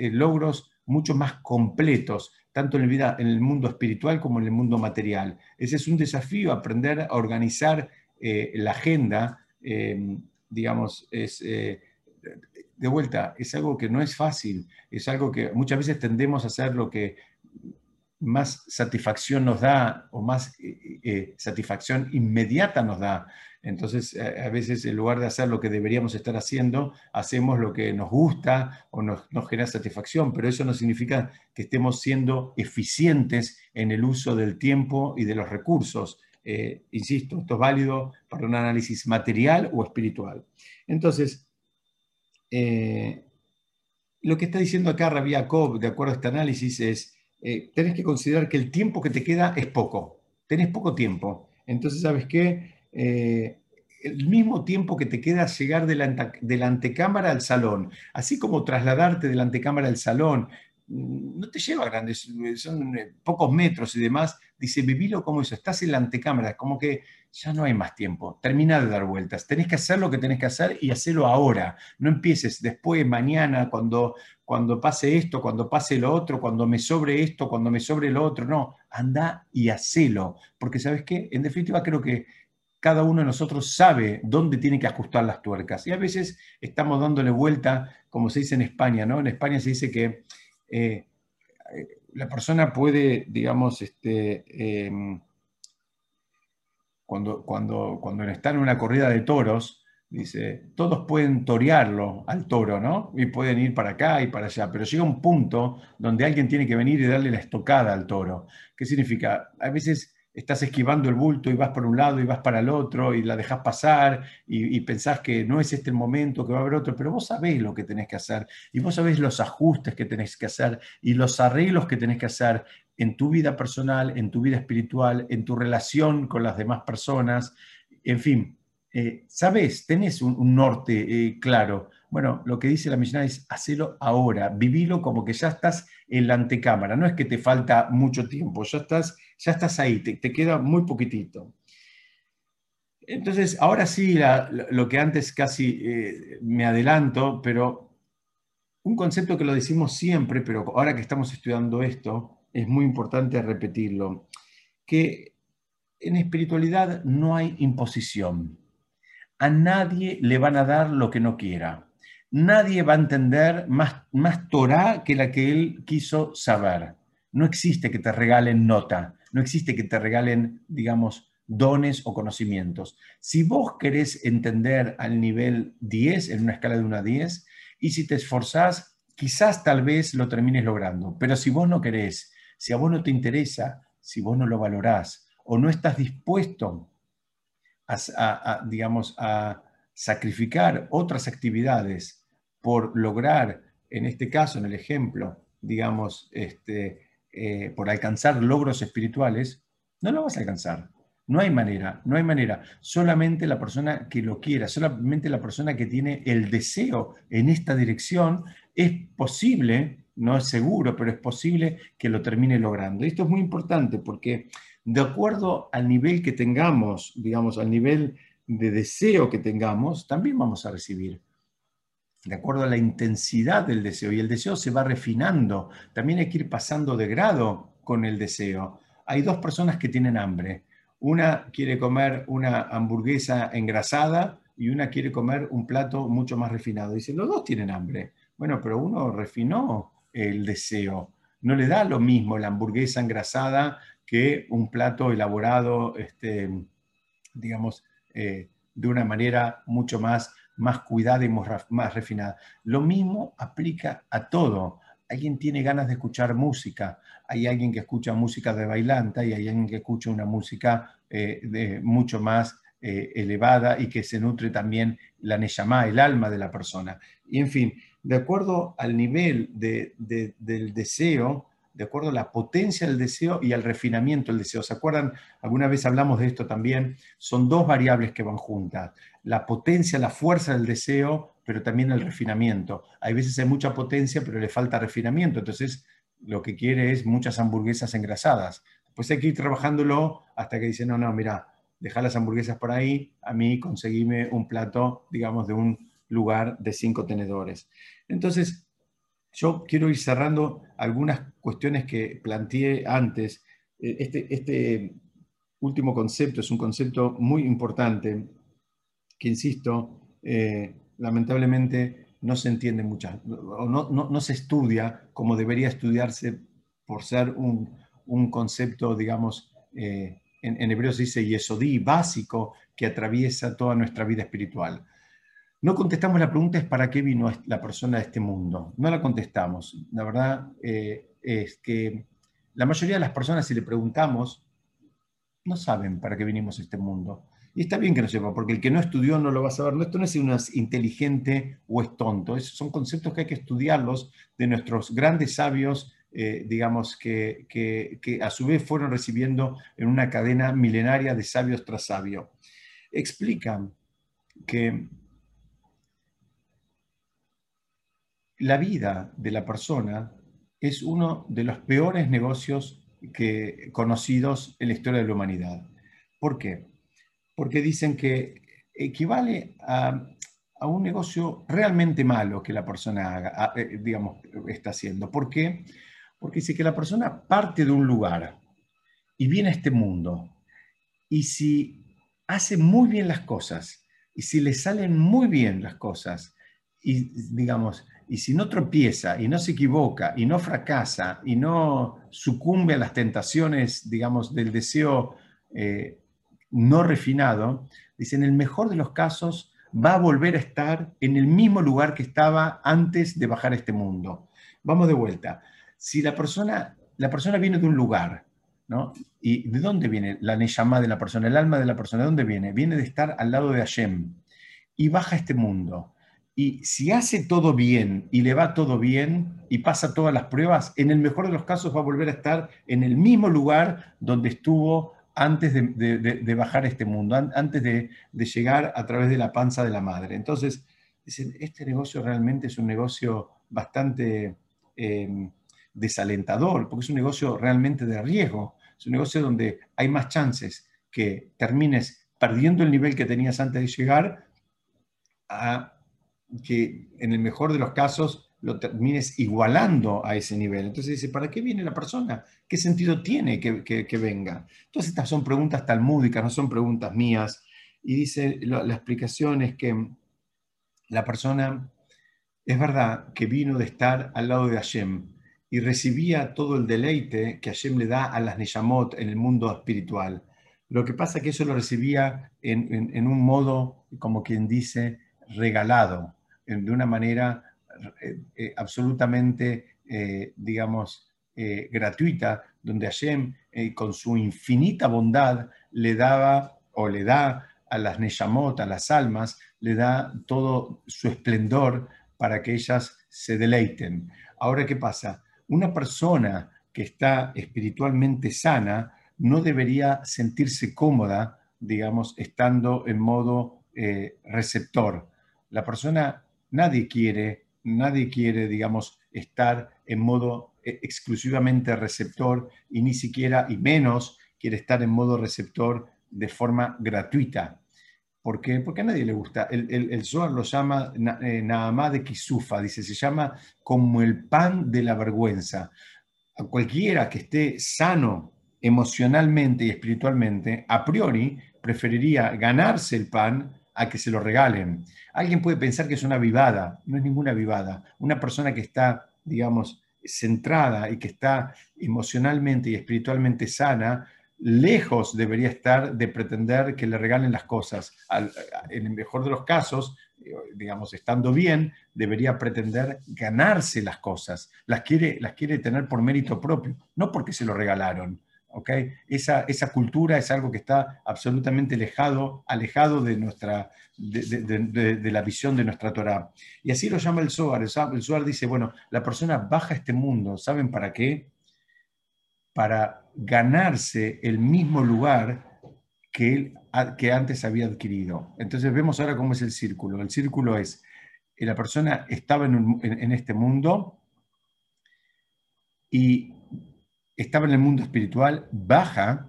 logros mucho más completos tanto en el, vida, en el mundo espiritual como en el mundo material. Ese es un desafío, aprender a organizar eh, la agenda, eh, digamos, es, eh, de vuelta, es algo que no es fácil, es algo que muchas veces tendemos a hacer lo que más satisfacción nos da o más satisfacción inmediata nos da. Entonces, a veces en lugar de hacer lo que deberíamos estar haciendo, hacemos lo que nos gusta o nos, genera satisfacción, pero eso no significa que estemos siendo eficientes en el uso del tiempo y de los recursos. Eh, insisto, esto es válido para un análisis material o espiritual. Entonces, eh, lo que está diciendo acá Rabbi Jacob, de acuerdo a este análisis, es, eh, tenés que considerar que el tiempo que te queda es poco, tenés poco tiempo. Entonces, ¿sabes qué? Eh, el mismo tiempo que te queda llegar de la, de la, antecámara al salón, así como trasladarte de la antecámara al salón, mm, no te lleva grandes, son eh, pocos metros y demás, dice, vivilo como eso, estás en la antecámara, como que ya no hay más tiempo, termina de dar vueltas, tenés que hacer lo que tenés que hacer y hacerlo ahora, no empieces después, mañana, cuando, cuando pase esto, cuando pase lo otro, cuando me sobre esto, cuando me sobre lo otro, no, anda y hacelo, porque sabes qué, en definitiva creo que cada uno de nosotros sabe dónde tiene que ajustar las tuercas. Y a veces estamos dándole vuelta, como se dice en España, ¿no? En España se dice que eh, la persona puede, digamos, este, em, cuando, cuando, cuando está en una corrida de toros, dice, todos pueden torearlo al toro, ¿no? Y pueden ir para acá y para allá, pero llega un punto donde alguien tiene que venir y darle la estocada al toro. ¿Qué significa? A veces estás esquivando el bulto y vas por un lado y vas para el otro y la dejas pasar y, pensás que no es este el momento, que va a haber otro, pero vos sabés lo que tenés que hacer y vos sabés los ajustes que tenés que hacer y los arreglos que tenés que hacer en tu vida personal, en tu vida espiritual, en tu relación con las demás personas, en fin, eh, sabés, tenés un, norte eh, claro. Bueno, lo que dice la misión es hacelo ahora, vivilo como que ya estás en la antecámara, no es que te falta mucho tiempo, ya estás, ya estás ahí, te, queda muy poquitito. Entonces, ahora sí, lo que antes casi eh, me adelanto, pero un concepto que lo decimos siempre, pero ahora que estamos estudiando esto, es muy importante repetirlo, que en espiritualidad no hay imposición. A nadie le van a dar lo que no quiera nadie va a entender más, más Torah que la que él quiso saber. No existe que te regalen nota, no existe que te regalen, digamos, dones o conocimientos. Si vos querés entender al nivel 10, en una escala de 1 a 10, y si te esforzás, quizás tal vez lo termines logrando. Pero si vos no querés, si a vos no te interesa, si vos no lo valorás o no estás dispuesto a digamos, a sacrificar otras actividades por lograr, en este caso, en el ejemplo, digamos, este, eh, por alcanzar logros espirituales, no lo vas a alcanzar. No hay manera, no hay manera. Solamente la persona que lo quiera, solamente la persona que tiene el deseo en esta dirección, es posible, no es seguro, pero es posible que lo termine logrando. Esto es muy importante porque de acuerdo al nivel que tengamos, digamos, al nivel de deseo que tengamos, también vamos a recibir. De acuerdo a la intensidad del deseo. Y el deseo se va refinando. También hay que ir pasando de grado con el deseo. Hay dos personas que tienen hambre. Una quiere comer una hamburguesa engrasada y una quiere comer un plato mucho más refinado. Dicen, los dos tienen hambre. Bueno, pero uno refinó el deseo. No le da lo mismo la hamburguesa engrasada que un plato elaborado, este, digamos, eh, de una manera mucho más, más cuidada y más refinada. Lo mismo aplica a todo. Alguien tiene ganas de escuchar música, hay alguien que escucha música de bailanta y hay alguien que escucha una música eh, de, mucho más eh, elevada y que se nutre también la neyamá, el alma de la persona. Y en fin, de acuerdo al nivel del deseo, de acuerdo a la potencia del deseo y al refinamiento del deseo. ¿Se acuerdan? Alguna vez hablamos de esto también. Son dos variables que van juntas. La potencia, la fuerza del deseo, pero también el refinamiento. Hay veces hay mucha potencia, pero le falta refinamiento. Entonces, lo que quiere es muchas hamburguesas engrasadas. Pues hay que ir trabajándolo hasta que dice, no, no, mira, deja las hamburguesas por ahí, a mí conseguime un plato, digamos, de un lugar de cinco tenedores. Entonces, yo quiero ir cerrando algunas cuestiones que planteé antes. Eh, este, este último concepto es un concepto muy importante que, insisto, eh, lamentablemente no se entiende mucho, o no, se estudia como debería estudiarse por ser un, un concepto, digamos, eh, en, en, hebreo se dice yesodí, básico, que atraviesa toda nuestra vida espiritual. No contestamos la pregunta es para qué vino la persona de este mundo. No la contestamos. La verdad eh, es que la mayoría de las personas, si le preguntamos, no saben para qué vinimos a este mundo. Y está bien que no sepa, porque el que no estudió no lo va a saber. Esto no es si uno es inteligente o es tonto. Son conceptos que hay que estudiarlos de nuestros grandes sabios, eh, digamos, que, que a su vez fueron recibiendo en una cadena milenaria de sabios tras sabio. Explican que la vida de la persona es uno de los peores negocios que, conocidos en la historia de la humanidad. ¿Por qué? Porque dicen que equivale a, un negocio realmente malo que la persona eh, digamos, está haciendo. ¿Por qué? Porque dice que la persona parte de un lugar y viene a este mundo. Y si hace muy bien las cosas, y si le salen muy bien las cosas, y digamos, y si no tropieza y no se equivoca y no fracasa y no sucumbe a las tentaciones, digamos, del deseo eh, no refinado, dice, en el mejor de los casos va a volver a estar en el mismo lugar que estaba antes de bajar a este mundo. Vamos de vuelta. Si la persona, la persona viene de un lugar, ¿no? ¿Y de dónde viene la Neyamá de la persona, el alma de la persona? ¿De dónde viene? Viene de estar al lado de Hashem y baja a este mundo y si hace todo bien y le va todo bien y pasa todas las pruebas, en el mejor de los casos va a volver a estar en el mismo lugar donde estuvo antes de, bajar este mundo, antes de, llegar a través de la panza de la madre. Entonces, este negocio realmente es un negocio bastante eh, desalentador, porque es un negocio realmente de riesgo, es un negocio donde hay más chances que termines perdiendo el nivel que tenías antes de llegar a que en el mejor de los casos lo termines igualando a ese nivel. Entonces dice, ¿para qué viene la persona? ¿Qué sentido tiene que, venga? Entonces estas son preguntas talmúdicas, no son preguntas mías. Y dice, la explicación es que la persona, es verdad que vino de estar al lado de Hashem y recibía todo el deleite que Hashem le da a las Neyamot en el mundo espiritual. Lo que pasa es que eso lo recibía en un modo, como quien dice, regalado, de una manera eh, eh, absolutamente, eh, digamos, gratuita, donde Hashem, con su infinita bondad, le daba o le da a las Neyamot, a las almas, le da todo su esplendor para que ellas se deleiten. Ahora, ¿qué pasa? Una persona que está espiritualmente sana no debería sentirse cómoda, digamos, estando en modo receptor. La persona, nadie quiere, nadie quiere, digamos, estar en modo eh, exclusivamente receptor y ni siquiera, y menos, quiere estar en modo receptor de forma gratuita. ¿Por qué? Porque a nadie le gusta. El, el, Zohar lo llama eh, de Kisufa, dice, se llama como el pan de la vergüenza. A cualquiera que esté sano emocionalmente y espiritualmente, a priori preferiría ganarse el pan a que se lo regalen. Alguien puede pensar que es una vivada, no es ninguna vivada. Una persona que está, digamos, centrada y que está emocionalmente y espiritualmente sana, lejos debería estar de pretender que le regalen las cosas. en el mejor de los casos, digamos, estando bien, debería pretender ganarse las cosas. Las quiere, las quiere tener por mérito propio, no porque se lo regalaron. ¿Okay? Esa, esa cultura es algo que está absolutamente alejado, alejado de, nuestra, de, la visión de nuestra Torah. Y así lo llama el Zohar. El Zohar dice, bueno, la persona baja este mundo, ¿saben para qué? Para ganarse el mismo lugar que él que antes había adquirido. Entonces vemos ahora cómo es el círculo. El círculo es, que la persona estaba en este mundo y estaba en el mundo espiritual, baja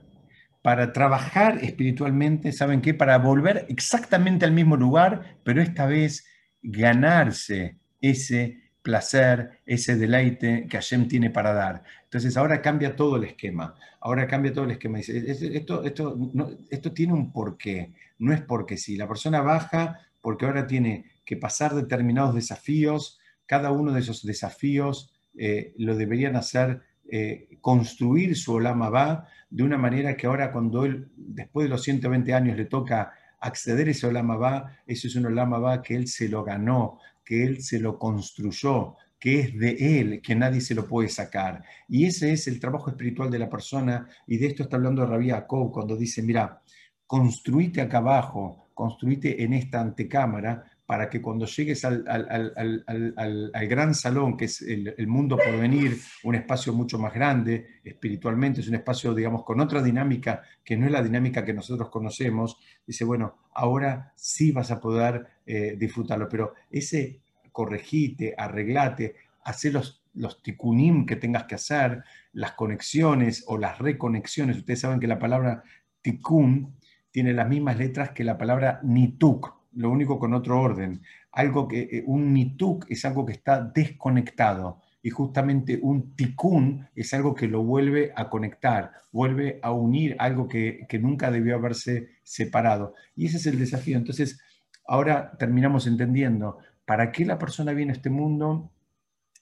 para trabajar espiritualmente, ¿saben qué? Para volver exactamente al mismo lugar, pero esta vez ganarse ese placer, ese deleite que Hashem tiene para dar. Entonces ahora cambia todo el esquema, ahora cambia todo el esquema. Dice, esto, esto, esto tiene un porqué, no es porque sí. La persona baja porque ahora tiene que pasar determinados desafíos, cada uno de esos desafíos eh, lo deberían hacer eh, construir su Olama de una manera que ahora cuando él, después de los 120 años, le toca acceder a ese Olama va, eso es un Olama va que él se lo ganó, que él se lo construyó, que es de él, que nadie se lo puede sacar. Y ese es el trabajo espiritual de la persona, y de esto está hablando Rabí Jacob cuando dice, mira, construite acá abajo, construite en esta antecámara, para que cuando llegues al, gran salón, que es el, mundo por venir, un espacio mucho más grande espiritualmente, es un espacio, digamos, con otra dinámica que no es la dinámica que nosotros conocemos, dice, bueno, ahora sí vas a poder eh, disfrutarlo, pero ese corregite, arreglate, hacer los, los tikunim que tengas que hacer, las conexiones o las reconexiones. Ustedes saben que la palabra tikun tiene las mismas letras que la palabra nituk lo único con otro orden. Algo que, eh, un nituk es algo que está desconectado y justamente un tikkun es algo que lo vuelve a conectar, vuelve a unir algo que, nunca debió haberse separado. Y ese es el desafío. Entonces, ahora terminamos entendiendo para qué la persona viene a este mundo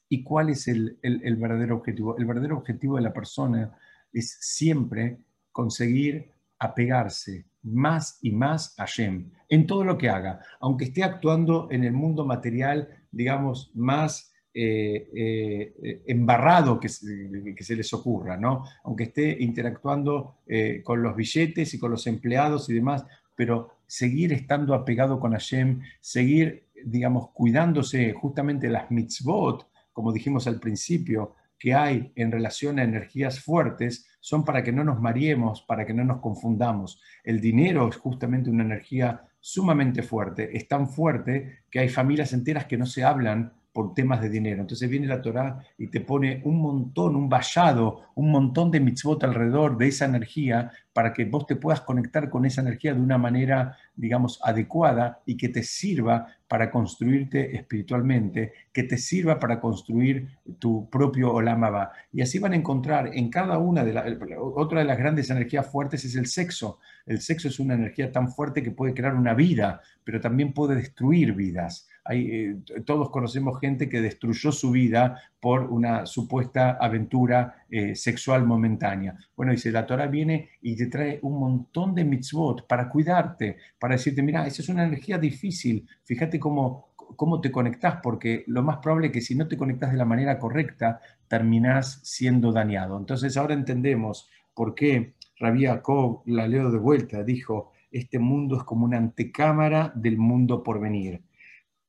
y cuál es el, el verdadero objetivo. El verdadero objetivo de la persona es siempre conseguir apegarse más y más a Shem en todo lo que haga, aunque esté actuando en el mundo material, digamos, más eh, eh, embarrado que, se les ocurra, ¿no? Aunque esté interactuando eh, con los billetes y con los empleados y demás, pero seguir estando apegado con Hashem, seguir, digamos, cuidándose justamente las mitzvot, como dijimos al principio, que hay en relación a energías fuertes son para que no nos mareemos, para que no nos confundamos. El dinero es justamente una energía sumamente fuerte, es tan fuerte que hay familias enteras que no se hablan por temas de dinero. Entonces viene la Torá y te pone un montón, un vallado, un montón de mitzvot alrededor de esa energía para que vos te puedas conectar con esa energía de una manera, digamos, adecuada y que te sirva para construirte espiritualmente, que te sirva para construir tu propio Olamaba. Y así van a encontrar en cada una de las... Otra de las grandes energías fuertes es el sexo. El sexo es una energía tan fuerte que puede crear una vida, pero también puede destruir vidas. Eh, todos conocemos gente que destruyó su vida por una supuesta aventura eh, sexual momentánea. Bueno, dice, la Torah viene y te trae un montón de mitzvot para cuidarte, para decirte, mira, esa es una energía difícil, fíjate cómo, cómo te conectas, porque lo más probable es que si no te conectas de la manera correcta, terminás siendo dañado. Entonces ahora entendemos por qué Rabbi Jacob, la leo de vuelta, dijo, este mundo es como una antecámara del mundo por venir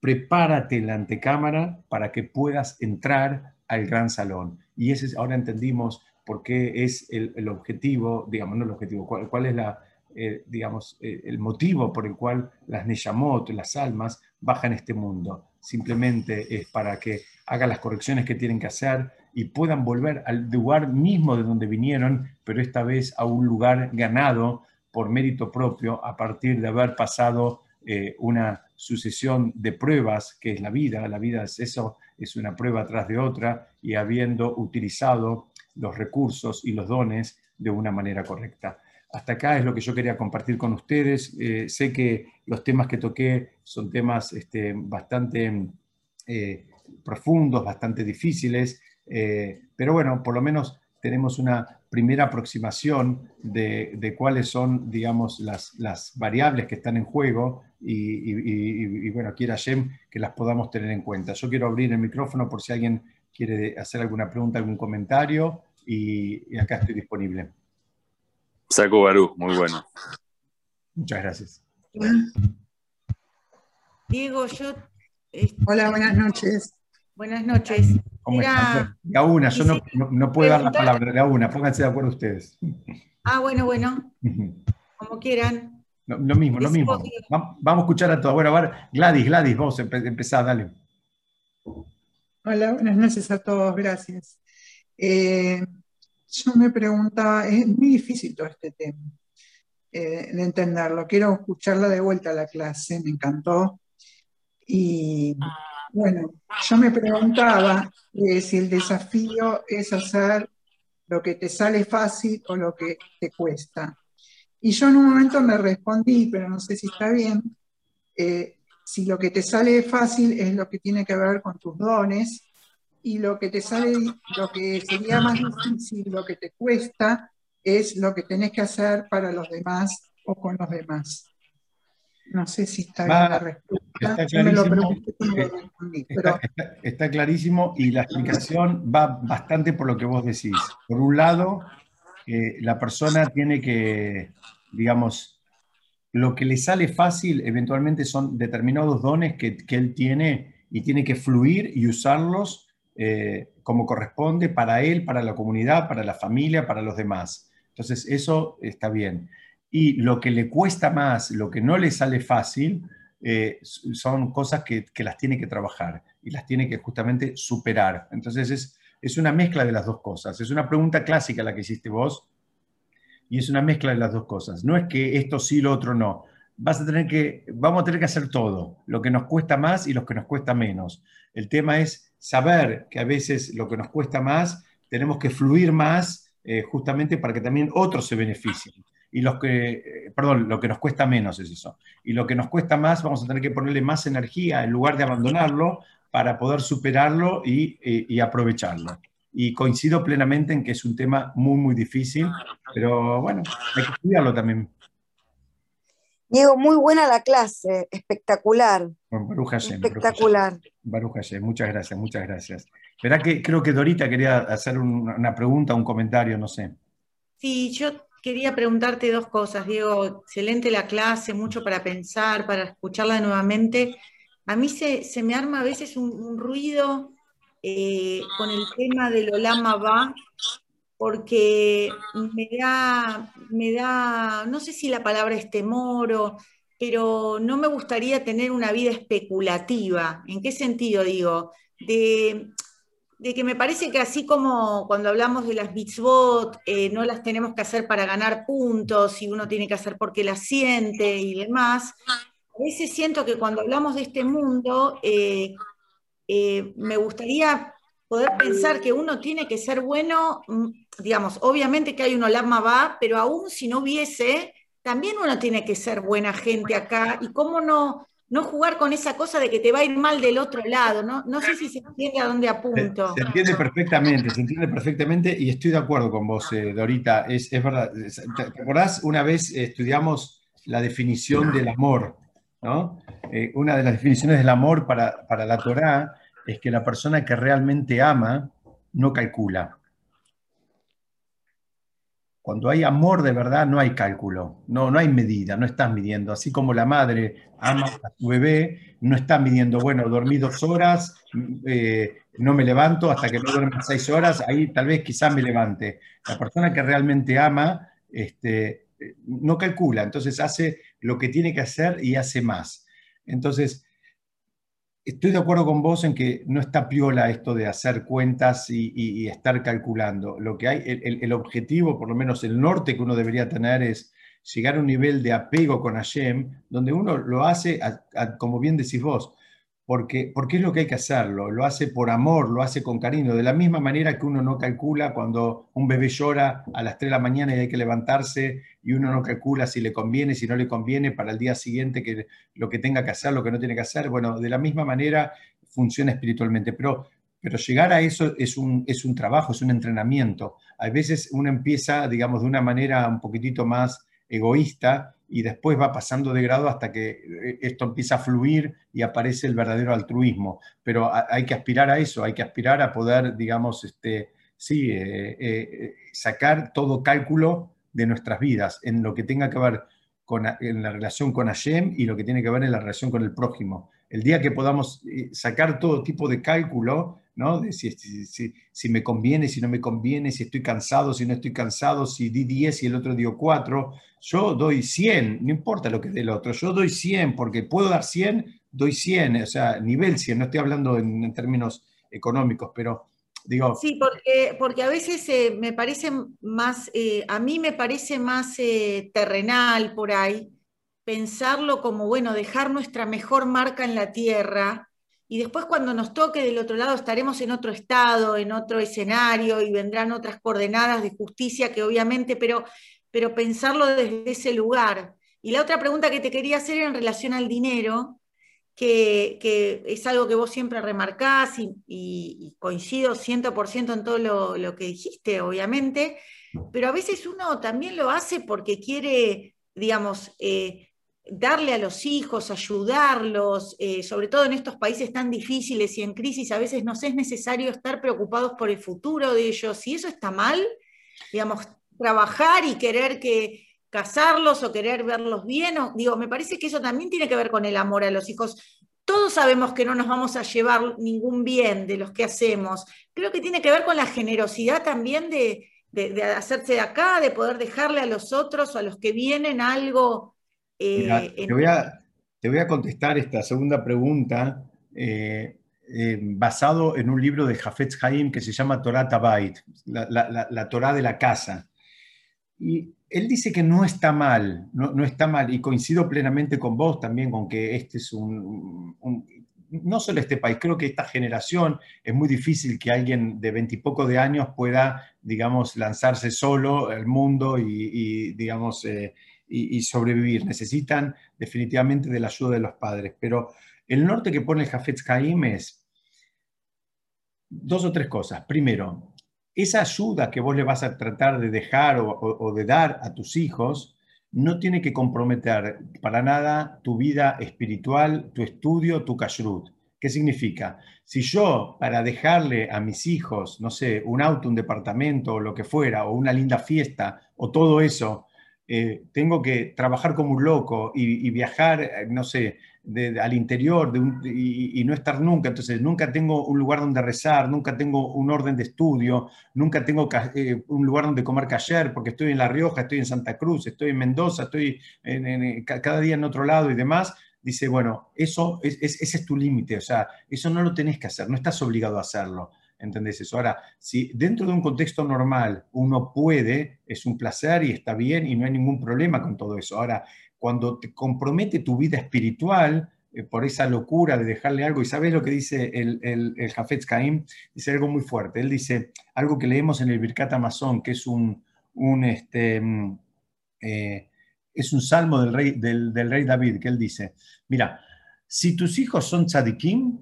prepárate en la antecámara para que puedas entrar al gran salón. Y ese ahora entendimos por qué es el, objetivo, digamos, no el objetivo, cuál, es la, eh, digamos, eh, el motivo por el cual las Neyamot, las almas, bajan este mundo. Simplemente es para que hagan las correcciones que tienen que hacer y puedan volver al lugar mismo de donde vinieron, pero esta vez a un lugar ganado por mérito propio a partir de haber pasado eh, una sucesión de pruebas que es la vida. La vida es eso, es una prueba tras de otra y habiendo utilizado los recursos y los dones de una manera correcta. Hasta acá es lo que yo quería compartir con ustedes. Eh, sé que los temas que toqué son temas este, bastante eh, profundos, bastante difíciles, pero bueno, por lo menos tenemos una primera aproximación de, cuáles son, digamos, las, las, variables que están en juego y, bueno, quiera Shem que las podamos tener en cuenta. Yo quiero abrir el micrófono por si alguien quiere hacer alguna pregunta, algún comentario y, acá estoy disponible. Saco Barú, muy bueno. Muchas gracias. Diego, yo... Hola, buenas noches. Buenas noches. ¿Cómo De a una, yo no, puedo dar la palabra, de a una, pónganse de acuerdo ustedes. Ah, bueno, bueno. Como quieran. lo mismo, lo mismo. Vamos, a escuchar a todos. Bueno, a ver, Gladys, Gladys, vos empezá, dale. Hola, buenas noches a todos, gracias. Eh, yo me preguntaba, es muy difícil todo este tema eh, de entenderlo. Quiero escucharla de vuelta a la clase, me encantó. Y bueno, yo me preguntaba eh, si el desafío es hacer lo que te sale fácil o lo que te cuesta. Y yo en un momento me respondí, pero no sé si está bien, eh, si lo que te sale fácil es lo que tiene que ver con tus dones y lo que te sale, lo que sería más difícil, lo que te cuesta, es lo que tenés que hacer para los demás o con los demás. No sé si está bien la respuesta. Está clarísimo, y la explicación va bastante por lo que vos decís. Por un lado, eh, la persona tiene que, digamos, lo que le sale fácil eventualmente son determinados dones que, él tiene y tiene que fluir y usarlos eh, como corresponde para él, para la comunidad, para la familia, para los demás. Entonces, eso está bien y lo que le cuesta más, lo que no le sale fácil, eh, son cosas que, las tiene que trabajar y las tiene que justamente superar. Entonces es, es una mezcla de las dos cosas. Es una pregunta clásica la que hiciste vos y es una mezcla de las dos cosas. No es que esto sí, lo otro no. Vas a tener que, vamos a tener que hacer todo, lo que nos cuesta más y lo que nos cuesta menos. El tema es saber que a veces lo que nos cuesta más tenemos que fluir más eh, justamente para que también otros se beneficien y los que, perdón, lo que nos cuesta menos es eso. Y lo que nos cuesta más, vamos a tener que ponerle más energía en lugar de abandonarlo para poder superarlo y, aprovecharlo. Y coincido plenamente en que es un tema muy, muy difícil, pero bueno, hay que estudiarlo también. Diego, muy buena la clase, espectacular. espectacular. Baruch muchas gracias, muchas gracias. Verá que creo que Dorita quería hacer una pregunta, un comentario, no sé. Sí, yo quería preguntarte dos cosas, Diego. Excelente la clase, mucho para pensar, para escucharla nuevamente. A mí se, me arma a veces un, ruido eh, con el tema del Olama va, porque me da, me da, no sé si la palabra es temor pero no me gustaría tener una vida especulativa. ¿En qué sentido digo? De, de que me parece que así como cuando hablamos de las mitzvot, eh, no las tenemos que hacer para ganar puntos y uno tiene que hacer porque las siente y demás, a veces siento que cuando hablamos de este mundo, eh, eh, me gustaría poder pensar que uno tiene que ser bueno, mm, digamos, obviamente que hay un Olama va, pero aún si no hubiese, también uno tiene que ser buena gente acá y cómo no no jugar con esa cosa de que te va a ir mal del otro lado, ¿no? No sé si se entiende a dónde apunto. Se, entiende perfectamente, se entiende perfectamente y estoy de acuerdo con vos, eh, Dorita. Es, verdad. ¿Te acordás? Una vez estudiamos la definición del amor, ¿no? Eh, una de las definiciones del amor para, para la Torá es que la persona que realmente ama no calcula. Cuando hay amor de verdad no hay cálculo, no, no hay medida, no estás midiendo. Así como la madre ama a su bebé, no está midiendo, bueno, dormí dos horas, eh, no me levanto hasta que no duerma seis horas, ahí tal vez quizás me levante. La persona que realmente ama este, no calcula, entonces hace lo que tiene que hacer y hace más. Entonces, estoy de acuerdo con vos en que no está piola esto de hacer cuentas y, estar calculando. Lo que hay, el, objetivo, por lo menos el norte que uno debería tener es llegar a un nivel de apego con Hashem, donde uno lo hace, como bien decís vos, porque, es lo que hay que hacerlo, lo hace por amor, lo hace con cariño, de la misma manera que uno no calcula cuando un bebé llora a las 3 de la mañana y hay que levantarse y uno no calcula si le conviene, si no le conviene para el día siguiente que lo que tenga que hacer, lo que no tiene que hacer, bueno, de la misma manera funciona espiritualmente, pero, pero llegar a eso es un, es un trabajo, es un entrenamiento. A veces uno empieza, digamos, de una manera un poquitito más egoísta y después va pasando de grado hasta que eh, esto empieza a fluir y aparece el verdadero altruismo. Pero hay que aspirar a eso, hay que aspirar a poder, digamos, este, sí, eh, eh, sacar todo cálculo de nuestras vidas en lo que tenga que ver con, en la relación con Hashem y lo que tiene que ver en la relación con el prójimo. El día que podamos sacar todo tipo de cálculo, ¿no? Si, si, me conviene, si no me conviene, si estoy cansado, si no estoy cansado, si di 10 y el otro dio 4. Yo doy 100, no importa lo que dé el otro, yo doy 100 porque puedo dar 100, doy 100, o sea, nivel 100, no estoy hablando en, términos económicos, pero digo... Sí, porque, porque a veces eh, me parece más, eh, a mí me parece más eh, terrenal por ahí, pensarlo como, bueno, dejar nuestra mejor marca en la tierra y después cuando nos toque del otro lado estaremos en otro estado, en otro escenario y vendrán otras coordenadas de justicia que obviamente, pero, pero pensarlo desde ese lugar. Y la otra pregunta que te quería hacer en relación al dinero, que, es algo que vos siempre remarcás y, coincido 100% en todo lo, que dijiste, obviamente, pero a veces uno también lo hace porque quiere, digamos, eh, darle a los hijos, ayudarlos, eh, sobre todo en estos países tan difíciles y en crisis, a veces nos es necesario estar preocupados por el futuro de ellos. Y eso está mal, digamos, trabajar y querer que casarlos o querer verlos bien, digo, me parece que eso también tiene que ver con el amor a los hijos. Todos sabemos que no nos vamos a llevar ningún bien de los que hacemos. Creo que tiene que ver con la generosidad también de, de hacerse de acá, de poder dejarle a los otros o a los que vienen algo eh, te, voy a, te, voy a, contestar esta segunda pregunta eh, eh, basado en un libro de Jafetz Haim que se llama Torah Tabait, la, la, Torah de la casa. Y él dice que no está mal, no, no, está mal, y coincido plenamente con vos también con que este es un, no solo este país, creo que esta generación es muy difícil que alguien de veintipoco de años pueda, digamos, lanzarse solo al mundo y, digamos, y, sobrevivir. Necesitan definitivamente de la ayuda de los padres. Pero el norte que pone el Jafetz Haim es dos o tres cosas. Primero, esa ayuda que vos le vas a tratar de dejar o, de dar a tus hijos no tiene que comprometer para nada tu vida espiritual, tu estudio, tu kashrut. ¿Qué significa? Si yo, para dejarle a mis hijos, no sé, un auto, un departamento o lo que fuera, o una linda fiesta, o todo eso, eh, tengo que trabajar como un loco y, viajar, eh, no sé, al interior y, no estar nunca. Entonces, nunca tengo un lugar donde rezar, nunca tengo un orden de estudio, nunca tengo eh, un lugar donde comer cayer, porque estoy en La Rioja, estoy en Santa Cruz, estoy en Mendoza, estoy cada día en otro lado y demás. Dice, bueno, eso ese es tu límite, o sea, eso no lo tenés que hacer, no estás obligado a hacerlo. ¿Entendés eso? Ahora, si dentro de un contexto normal uno puede, es un placer y está bien y no hay ningún problema con todo eso. Ahora, cuando te compromete tu vida espiritual eh, por esa locura de dejarle algo, y sabes lo que dice el, el, el Jafetz dice algo muy fuerte. Él dice algo que leemos en el Birkat Amazon, que es un, un este, mm, eh, es un salmo del rey, del, del rey David, que él dice, mira, si tus hijos son tzadikim,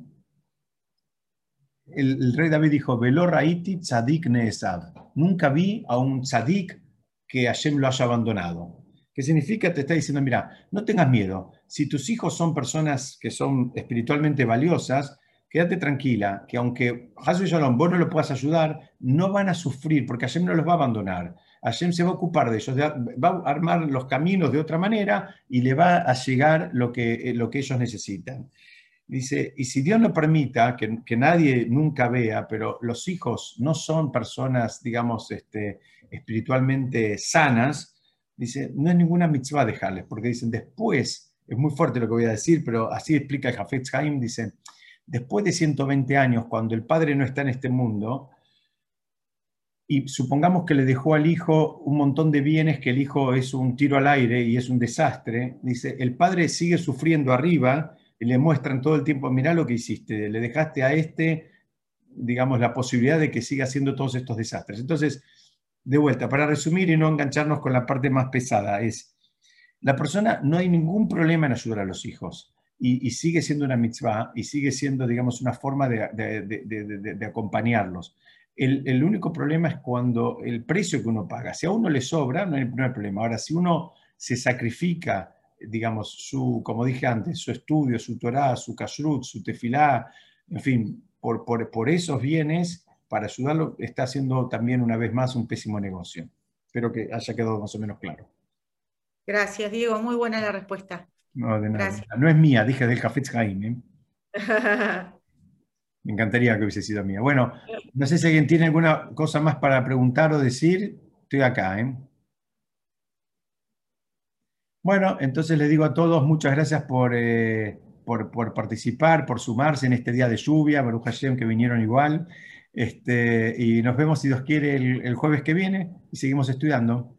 el, rey David dijo, Velo raiti tzadik neesav. Nunca vi a un tzadik que Hashem lo haya abandonado. ¿Qué significa? Te está diciendo, mira, no tengas miedo. Si tus hijos son personas que son espiritualmente valiosas, quédate tranquila, que aunque Hashem Shalom vos no lo puedas ayudar, no van a sufrir, porque Hashem no los va a abandonar. Hashem se va a ocupar de ellos, va a armar los caminos de otra manera y le va a llegar lo que, eh, lo que ellos necesitan. Dice, y si Dios no permita que, nadie nunca vea, pero los hijos no son personas, digamos, este, espiritualmente sanas, dice, no es ninguna mitzvah dejarles, porque dicen, después, es muy fuerte lo que voy a decir, pero así explica el Jafetz Haim, dice, después de 120 años, cuando el padre no está en este mundo, y supongamos que le dejó al hijo un montón de bienes, que el hijo es un tiro al aire y es un desastre, dice, el padre sigue sufriendo arriba y le muestran todo el tiempo, mirá lo que hiciste, le dejaste a este, digamos, la posibilidad de que siga haciendo todos estos desastres. Entonces, de vuelta, para resumir y no engancharnos con la parte más pesada, es, la persona, no hay ningún problema en ayudar a los hijos. Y, sigue siendo una mitzvah y sigue siendo, digamos, una forma de, acompañarlos. El, el, único problema es cuando el precio que uno paga, si a uno le sobra, no hay, problema. Ahora, si uno se sacrifica, digamos, su, como dije antes, su estudio, su Torah, su kashrut, su tefilá, en fin, por, por, por esos bienes, para ayudarlo, está haciendo también una vez más un pésimo negocio. Espero que haya quedado más o menos claro. Gracias, Diego. Muy buena la respuesta. No, de nada. No es mía, dije del Café Jaime. Me encantaría que hubiese sido mía. Bueno, no sé si alguien tiene alguna cosa más para preguntar o decir. Estoy acá, ¿eh? Bueno, entonces les digo a todos muchas gracias por, eh, por, por, participar, por sumarse en este día de lluvia, Baruch Hashem, que vinieron igual. Este, y nos vemos, si Dios quiere, el, el jueves que viene y seguimos estudiando.